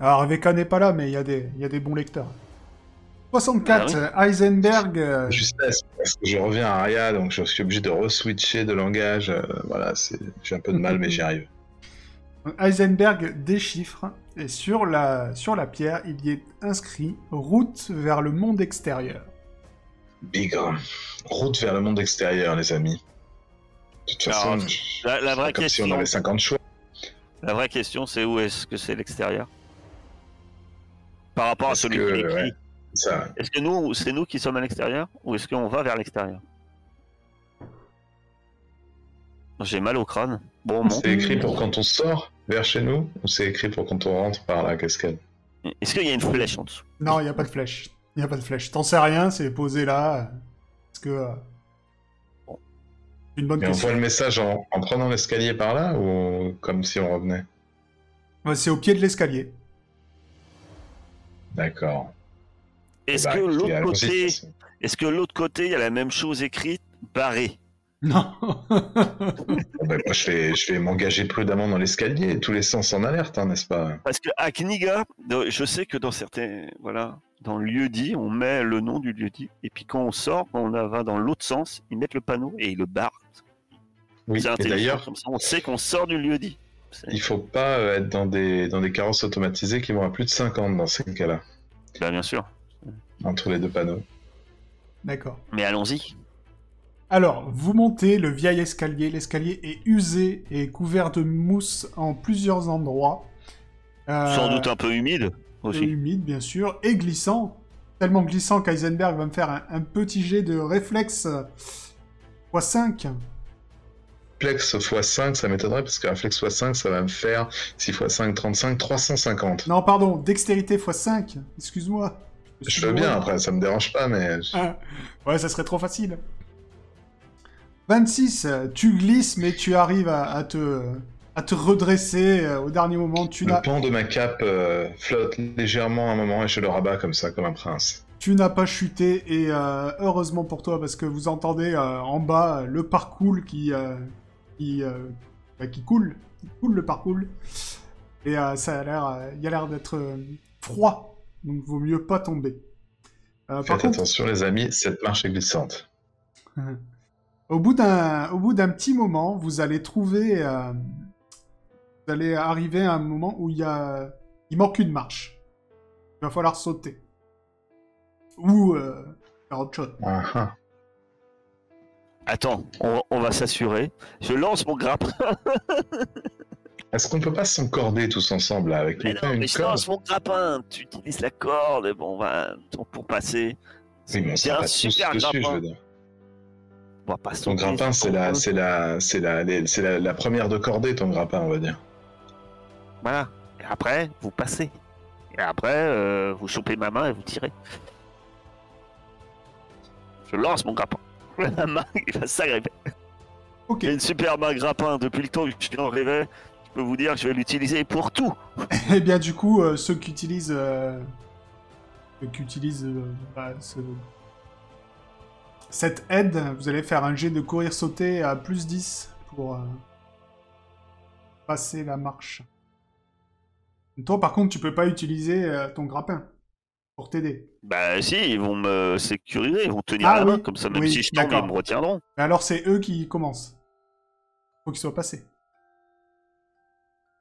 Alors Rebecca n'est pas là, mais il y a des, il y a des bons lecteurs. 64, Ah Heisenberg. euh, Justesse, parce que je reviens à Aria, donc je suis obligé de re-switcher de langage. euh, voilà, c'est... j'ai un peu de mal, mais j'y arrive. Heisenberg déchiffre et sur la, sur la pierre, il y est inscrit route vers le monde extérieur. Bigre. Route vers le monde extérieur, les amis. De toute façon, Alors, je- la, la c'est vraie pas comme si question, on avait 50 choix. la vraie question, c'est où est-ce que c'est l'extérieur? Par rapport à celui que, qui écrit. ouais. Ça, Est-ce que nous, c'est nous qui sommes à l'extérieur ou est-ce qu'on va vers l'extérieur? J'ai mal au crâne. Bon, bon. c'est écrit pour quand on sort vers chez nous ou c'est écrit pour quand on rentre par la cascade? Est-ce qu'il y a une flèche en dessous? Non, il n'y a pas de flèche. Il n'y a pas de flèche. T'en sais rien, c'est posé là. Parce que. euh, Une bonne Mais on voit le message en, en prenant l'escalier par là ou comme si on revenait? C'est au pied de l'escalier. D'accord. Est-ce Bah, que l'autre côté, est-ce que l'autre côté, il y a la même chose écrite, barré Non. Bon, ben, moi, je vais, je vais m'engager prudemment dans l'escalier, tous les sens en alerte, hein, n'est-ce pas? Parce que à Kniga, je sais que dans certains, voilà, dans le lieu dit, on met le nom du lieu dit, et puis quand on sort, quand on va dans l'autre sens, ils mettent le panneau et ils le barrent. Oui, C'est et intelligent, d'ailleurs, comme ça, on sait qu'on sort du lieu dit. Il faut pas euh, être dans des, dans des carrosses automatisées qui vont à plus de 50 dans ces cas-là, Bah, bien sûr. Entre les deux panneaux. D'accord. Mais allons-y. Alors, vous montez le vieil escalier. L'escalier est usé et couvert de mousse en plusieurs endroits. Euh, Sans doute un peu humide peu aussi. humide, bien sûr, et glissant. Tellement glissant qu'Eisenberg va me faire un, un petit jet de réflexe euh, x5. Flex x5, ça m'étonnerait parce qu'un flex x5, ça va me faire 6 x 5, 35, 350. Non, pardon, dextérité x5. Excuse-moi. Je veux bien après, ça me dérange pas, mais Ah, ouais, ça serait trop facile. 26, euh, tu glisses, mais tu arrives à, à te, à te redresser euh, au dernier moment. Tu le pan de ma cape euh, flotte légèrement un moment et je le rabats comme ça, comme un prince. tu n'as pas chuté, et euh, heureusement pour toi, parce que vous entendez euh, en bas le parcours qui, qui, bah, qui coule. Qui coule le parcours. Et ça a l'air, il y a l'air d'être froid, donc vaut mieux pas tomber. Euh, par Faites contre, attention les amis, cette marche est glissante. Au bout d'un, au bout d'un petit moment, vous allez trouver, euh, vous allez arriver à un moment où il y a, il manque une marche. Il va falloir sauter ou euh, faire autre chose. Ah, ah. Attends, on, on va s'assurer. Je lance mon grappin. Est-ce qu'on peut pas s'encorder tous ensemble là, avec Mais non, une mais je corde lance mon grappin. Tu utilises la corde. et Bon, on va pour passer. Oui, mais on un super dessus, je grappin. veux dire. Pas Ton grappin, c'est la, c'est la, c'est la, c'est la, la première de cordée, ton grappin, on va dire. Voilà. Et après, vous passez. Et après, euh, vous chopez ma main et vous tirez. Je lance mon grappin. La main, il va s'agripper. Ok. J'ai une super main grappin depuis le temps que je suis en rêve. Peux vous dire que je vais l'utiliser pour tout. Eh bien, du coup, euh, ceux qui utilisent, euh, ceux qui utilisent euh, bah, ce- cette aide, vous allez faire un jet de courir sauter à plus 10 pour euh, passer la marche. Toi, par contre, tu peux pas utiliser euh, ton grappin pour t'aider. Bah si, ils vont me sécuriser, ils vont tenir Ah la main, oui, comme ça même oui, si je tombe, d'accord. ils me retiendront. Mais alors, c'est eux qui commencent. Faut qu'ils soient passés.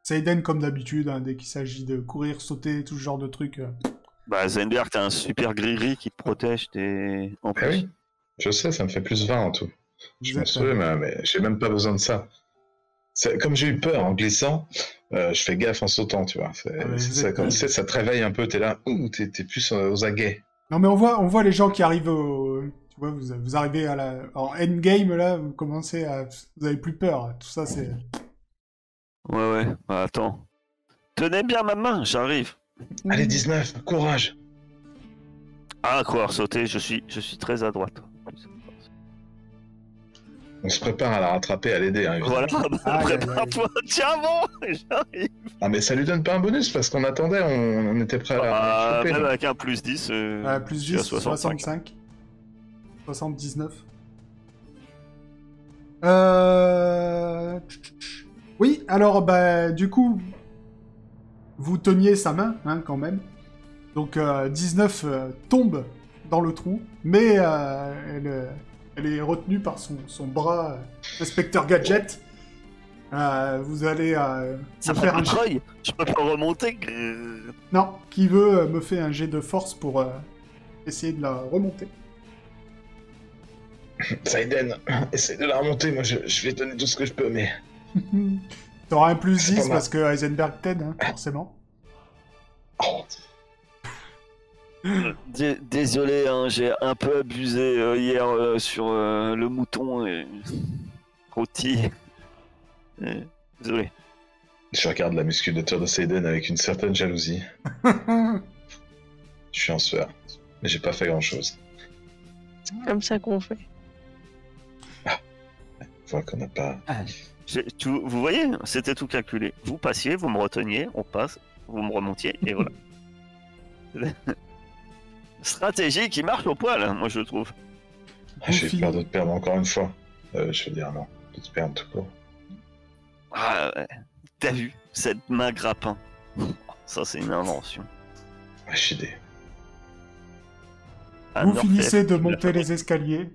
C'est Eden comme d'habitude, hein, dès qu'il s'agit de courir, sauter, tout ce genre de trucs. euh. Bah Zenberg, t'as un super gris-gris qui te protège, t'es... En plus. oui, je sais, ça me fait plus 20 en tout. Je m'en êtes, souviens, mais, mais j'ai même pas besoin de ça. C'est- Comme j'ai eu peur en glissant, euh, je fais gaffe en sautant, tu vois. C'est Ah, mais c'est vous ça, êtes- quand tu sais, ça te réveille un peu, t'es là, ouh, t'es t'es plus euh, aux aguets. Non mais on voit, on voit les gens qui arrivent au... Tu vois, vous, vous arrivez à la... en endgame, là, vous commencez à... Vous avez plus peur. Tout ça, c'est... Ouais, ouais, bah, attends. Tenez bien ma main, j'arrive. Allez, 19, courage Ah, quoi, sauter, je suis, je suis très à droite. On se prépare à la rattraper, à l'aider. hein. Voilà, bah, aïe. prépare-toi, tiens bon, j'arrive. Ah, mais ça lui donne pas un bonus parce qu'on attendait, on, on était prêt à la Ah, choper. même avec un plus 10, euh, Euh, plus je suis à 10, 65. 65. 79. Euh... Oui, alors, bah, du coup, vous teniez sa main, hein, quand même. Donc, euh, 19 euh, tombe dans le trou, mais euh, elle, euh, elle est retenue par son, son bras, euh, inspecteur Gadget. Euh, vous allez euh, Ça me faire fait un jet... je peux pas remonter. Non, qui veut euh, me fait un jet de force pour euh, essayer de la remonter Saiden, essaye de la remonter, moi je, je vais donner tout ce que je peux, mais. T'auras un plus C'est 10 pas mal. parce que Heisenberg t'aide, hein, forcément. Oh, Dé- Désolé, hein, j'ai un peu abusé euh, hier euh, sur euh, le mouton et rôti. Désolé. Je regarde la musculature de Saiden avec une certaine jalousie. Je suis en sueur, mais j'ai pas fait grand chose. Comme ça qu'on fait. Je vois qu'on n'a pas. J'ai- tu- vous voyez, c'était tout calculé. Vous passiez, vous me reteniez, on passe, vous me remontiez, et voilà. Stratégie qui marche au poil, hein, moi je trouve. Ah, J'ai peur de te perdre encore une fois. Euh, je veux dire, non, de te perdre tout court. Ah, ouais. T'as vu cette main grappin Ça, c'est une invention. Ah. Ah, Vous finissez de monter les escaliers.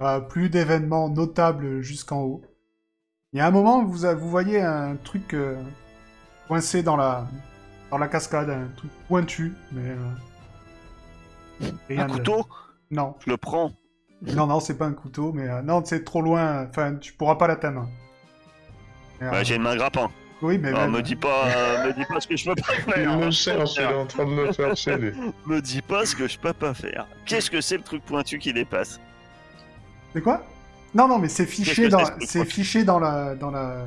Euh, plus d'événements notables jusqu'en haut. Il y a un moment, vous, a- vous voyez un truc euh, coincé dans la, dans la cascade, un truc pointu, mais... euh, rien Un de- couteau? Non, Je le prends. non, non, c'est pas un couteau, mais euh, non, c'est trop loin. Enfin, tu pourras pas l'atteindre. Euh, Bah, j'ai une main grappin. oui, mais Non, même- me dis pas, euh, me dis pas ce que je peux pas Il faire. me cherche, il est en train de me chercher, lui. Me dis pas ce que je peux pas faire. Qu'est-ce que c'est le truc pointu qui dépasse? C'est quoi? Non, non, mais c'est fiché dans, c'est, fiché la, dans la,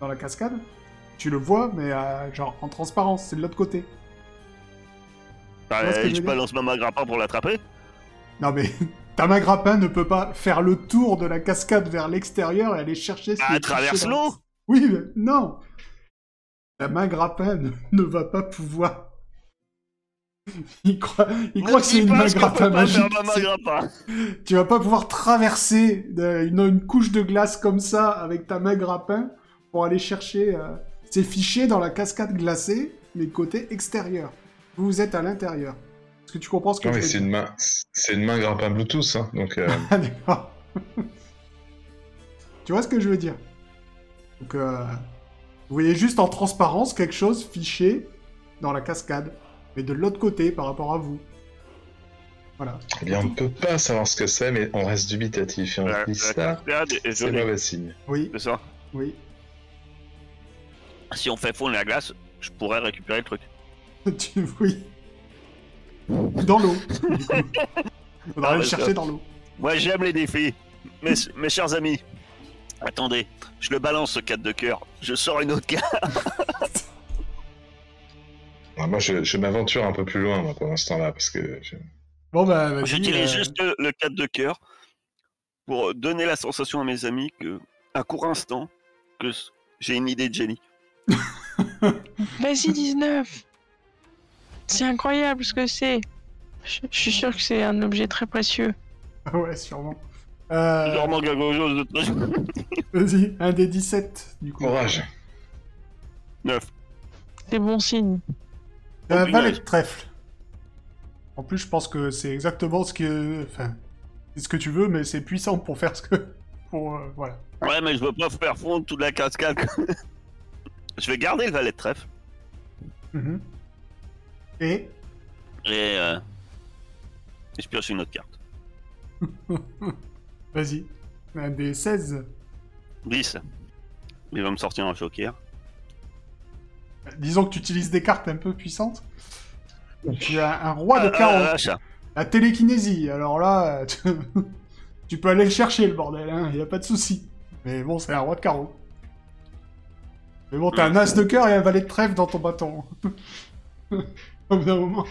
dans la cascade. Tu le vois, mais euh, genre en transparence, c'est de l'autre côté. bah, vois ce que je balance ma main grappin pour l'attraper Non, mais ta main grappin ne peut pas faire le tour de la cascade vers l'extérieur et aller chercher ce qui Ah, est traverse dans- l'eau Oui, mais non La main grappin ne, ne va pas pouvoir. Il croit, il Me croit que c'est une pas magique. grappin. Tu vas pas pouvoir traverser de- une, une couche de glace comme ça avec ta main grappin pour aller chercher. euh, C'est fiché dans la cascade glacée, mais côté extérieur. Vous êtes à l'intérieur. Est-ce que tu comprends ce que Non, je mais veux c'est dire une main, c'est une main grappin Bluetooth, hein, donc. euh, Ah, d'accord. tu vois ce que je veux dire? Donc, euh, vous voyez juste en transparence quelque chose fiché dans la cascade, mais de l'autre côté par rapport à vous. Voilà. Eh bien, on peut pas savoir ce que c'est, mais on reste dubitatif et on se dit la ça, c'est mauvais signe. Oui, C'est ça. oui. Si on fait fondre la glace, je pourrais récupérer le truc. tu... Oui. Dans l'eau. Faudra Ah, aller le mais chercher dans l'eau. Moi, j'aime les défis. Mes, mes chers amis, attendez, je le balance ce 4 de cœur. Je sors une autre carte. Ah, moi, je, je m'aventure un peu plus loin, moi, pendant ce temps-là, parce que. je- Bon, bah, vas-y. J'utilise euh, juste le, le 4 de cœur pour donner la sensation à mes amis que, à court instant, que, J'ai une idée de génie. Vas-y, 19 C'est incroyable ce que c'est. Je, je suis sûr que c'est un objet très précieux. ouais, sûrement. Euh, Sûrement quelque chose de très. Vas-y, un des 17, du coup. Courage. 9. C'est bon signe. Un Oh, valet punaise. de trèfle. En plus, je pense que c'est exactement ce que... Enfin, c'est ce que tu veux, mais c'est puissant pour faire ce que... Pour... euh, voilà. Ouais, mais je veux pas faire fondre toute la cascade. je vais garder le valet de trèfle. Mhm. Et... Et, euh, et je pioche une autre carte. Vas-y. Un des 16. 10. Il va me sortir un joker. Disons que tu utilises des cartes un peu puissantes. Tu as un roi de carreau. ah, achat. La télékinésie, alors là, tu, tu peux aller le chercher, le bordel, hein, y a pas de souci. Mais bon, c'est un roi de carreau. Mais bon, t'as un as de cœur et un valet de trèfle dans ton bâton. Au bout d'un moment.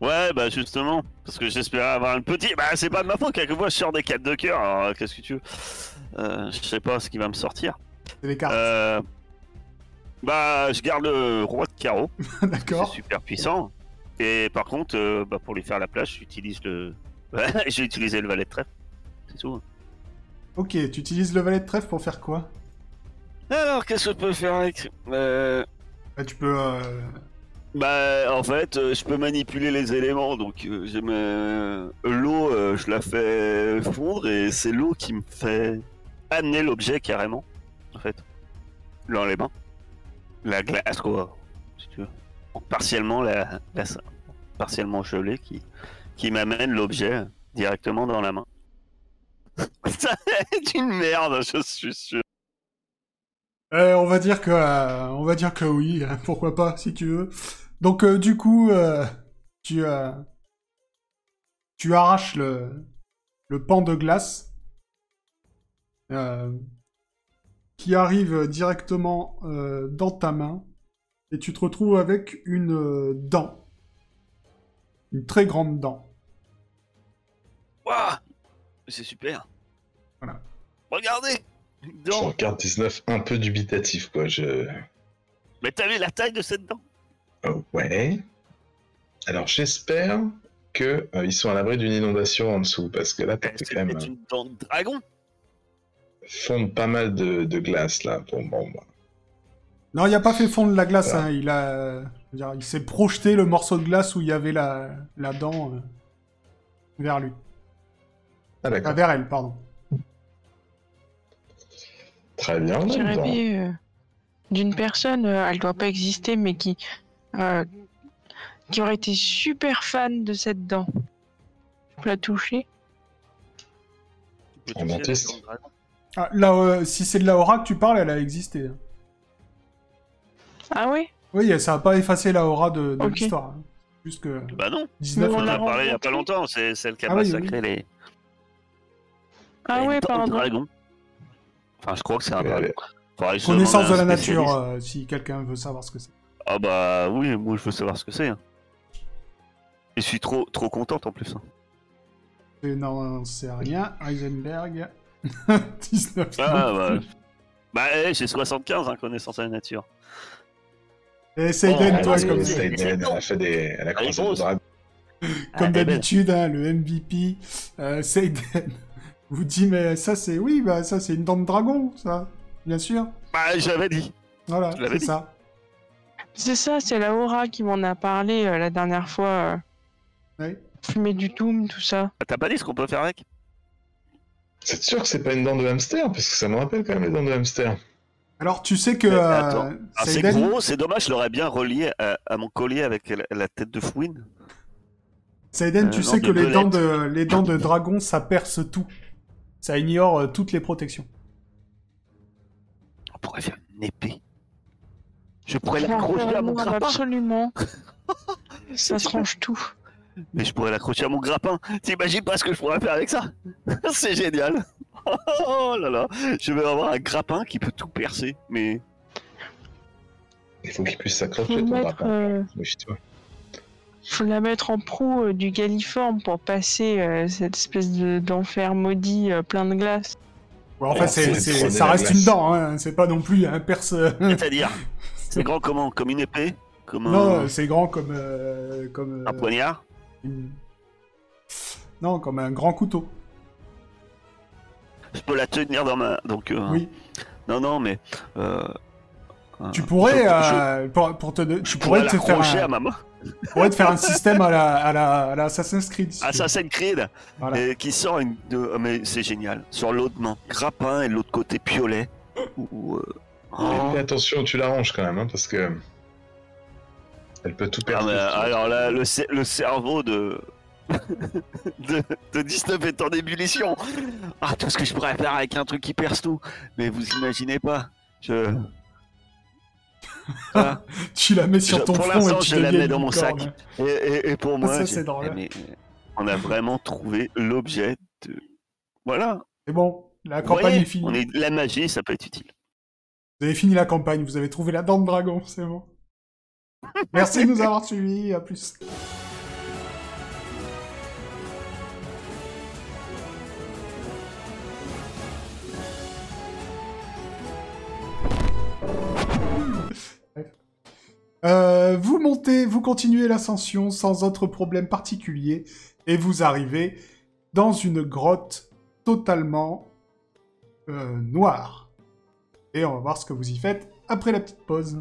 Ouais, bah justement, parce que j'espérais avoir un petit. Bah, c'est pas de ma faute, quelquefois je sors des 4 de cœur, alors euh, qu'est-ce que tu veux? Euh, Je sais pas ce qui va me sortir. C'est des cartes, Euh, bah, je garde le roi de carreau, c'est d'accord super puissant. Et par contre, euh, bah, pour lui faire la place, j'utilise le. Ouais, j'ai utilisé le valet de trèfle. C'est tout. Ok, tu utilises le valet de trèfle pour faire quoi? Alors, qu'est-ce que je peux faire avec euh, Bah, Tu peux... euh, Bah, en fait, euh, je peux manipuler les éléments. Donc, euh, l'eau, je la fais fondre et c'est l'eau qui me fait amener l'objet carrément. En fait, dans les mains. La glace, quoi, si tu veux. Partiellement la glace, partiellement gelée qui, qui m'amène l'objet directement dans la main. Ça est une merde, je suis sûr. euh, on va dire que... euh, on va dire que oui, hein, pourquoi pas, si tu veux. Donc, euh, du coup, euh, tu... tu arraches le, le pan de glace qui arrive directement euh, dans ta main et tu te retrouves avec une euh, dent. Une très grande dent. Waouh C'est super. Voilà. Regardez Je Dent. regarde 19 un peu dubitatif, quoi. Je... Mais t'as vu la taille de cette dent? Oh, ouais. Alors, j'espère que euh, ils sont à l'abri d'une inondation en dessous, parce que là, t'as C'est fait quand même peut-être une dent de dragon fondre pas mal de, de glace, là. Bon, bon, bon. Non, il a pas fait fondre la glace. Voilà. hein, Il a, dire, il s'est projeté le morceau de glace où il y avait la, la dent euh, vers lui, Ah, Ah, vers elle, pardon. Très bien. Euh, d'une personne, euh, elle doit pas exister, mais qui, euh, qui aurait été super fan de cette dent. Je peux la toucher Un dentiste. Ah, là, euh, si c'est de la aura que tu parles, elle a existé. Ah oui? Oui, ça a pas effacé la aura de, l'histoire. hein. Juste que Bah non, 19 Mais on en a parlé il y a pas longtemps, c'est celle qui a Ah oui, massacré les... Ah les ouais, pardon. dragon. Enfin, je crois que c'est un dragon. Faudrait connaissance de la nature, euh, si quelqu'un veut savoir ce que c'est. Ah bah oui, moi je veux savoir ce que c'est. hein. Et je suis trop, trop contente en plus. hein. Et Non, c'est rien. Heisenberg. 19. Ah bah... Bah eh, j'ai 75, hein, connaissance de la nature. Et Seiden, Oh, toi, allez, comme, c'est- Seiden, c'est elle a fait des... Elle a grosse. comme Ah, elle est belle. d'habitude, hein, le MVP, euh, Seiden, vous dit, mais ça c'est, oui, bah ça c'est une dent de dragon, ça, bien sûr. Bah j'avais dit. Voilà, Je l'avais c'est dit. ça. C'est ça, c'est la aura qui m'en a parlé euh, la dernière fois. euh, Ouais. fumer du toum, tout ça. T'as pas dit ce qu'on peut faire avec? C'est sûr que c'est pas une dent de hamster, parce que ça me rappelle quand même les dents de hamster. Alors tu sais que euh, attends. Ah, c'est gros, c'est dommage, je l'aurais bien relié à, à mon collier avec la, la tête de Fouine. Seiden, Euh, tu sais de que les dents de, les dents de dragon, ça perce tout. Ça ignore euh, toutes les protections. On pourrait faire une épée. Je pourrais l'accrocher à mon grappin. Absolument. ça range tout. Mais je pourrais l'accrocher à mon grappin. T'imagines pas ce que je pourrais faire avec ça? C'est génial. Oh là là, je vais avoir un grappin qui peut tout percer. Mais Il faut qu'il puisse s'accrocher, ton mettre, dragon. euh, faut la mettre en proue euh, du galiforme pour passer euh, cette espèce de- d'enfer maudit euh, plein de glace. Ouais, c'est- prenez ça reste glace. une dent, hein. c'est pas non plus un perce. C'est-à-dire, c'est grand comment Comme une épée? Comme un, non, c'est grand comme. euh, comme un poignard? Une- Non, comme un grand couteau. Je peux la tenir dans ma. Donc, euh, Oui. Non, non, mais. euh, euh, Tu pourrais, je- euh, pour, pour te, je, tu je pourrais pourrais te faire un, à ma main. tu pourrais te faire un système à la, à la, à la Assassin's Creed. si. Assassin's Creed, Voilà. qui sort une. de- oh, mais c'est génial. Sur l'autre main, grappin et l'autre côté piolet. Ou. euh, oh. Fais attention, tu l'arranges quand même, hein, parce que. Elle peut tout Ah, perdre. alors là, le, cer- le cerveau de... de... de 19 est en ébullition. Ah, tout ce que je pourrais faire avec un truc qui perce tout. Mais vous imaginez pas. Je. Ah, Tu la mets sur Je- ton pour front et l'instant, tu je la mets dans mon sac. et, et- et pour moi, ça, drôle. eh, mais, on a vraiment trouvé l'objet de. Voilà. C'est bon, la campagne voyez, est finie. on est... La magie, ça peut être utile. Vous avez fini la campagne, vous avez trouvé la dent de dragon, c'est bon. Merci de nous avoir suivis, à plus. Euh, vous montez, vous continuez l'ascension sans autre problème particulier et vous arrivez dans une grotte totalement euh, noire. Et on va voir ce que vous y faites après la petite pause.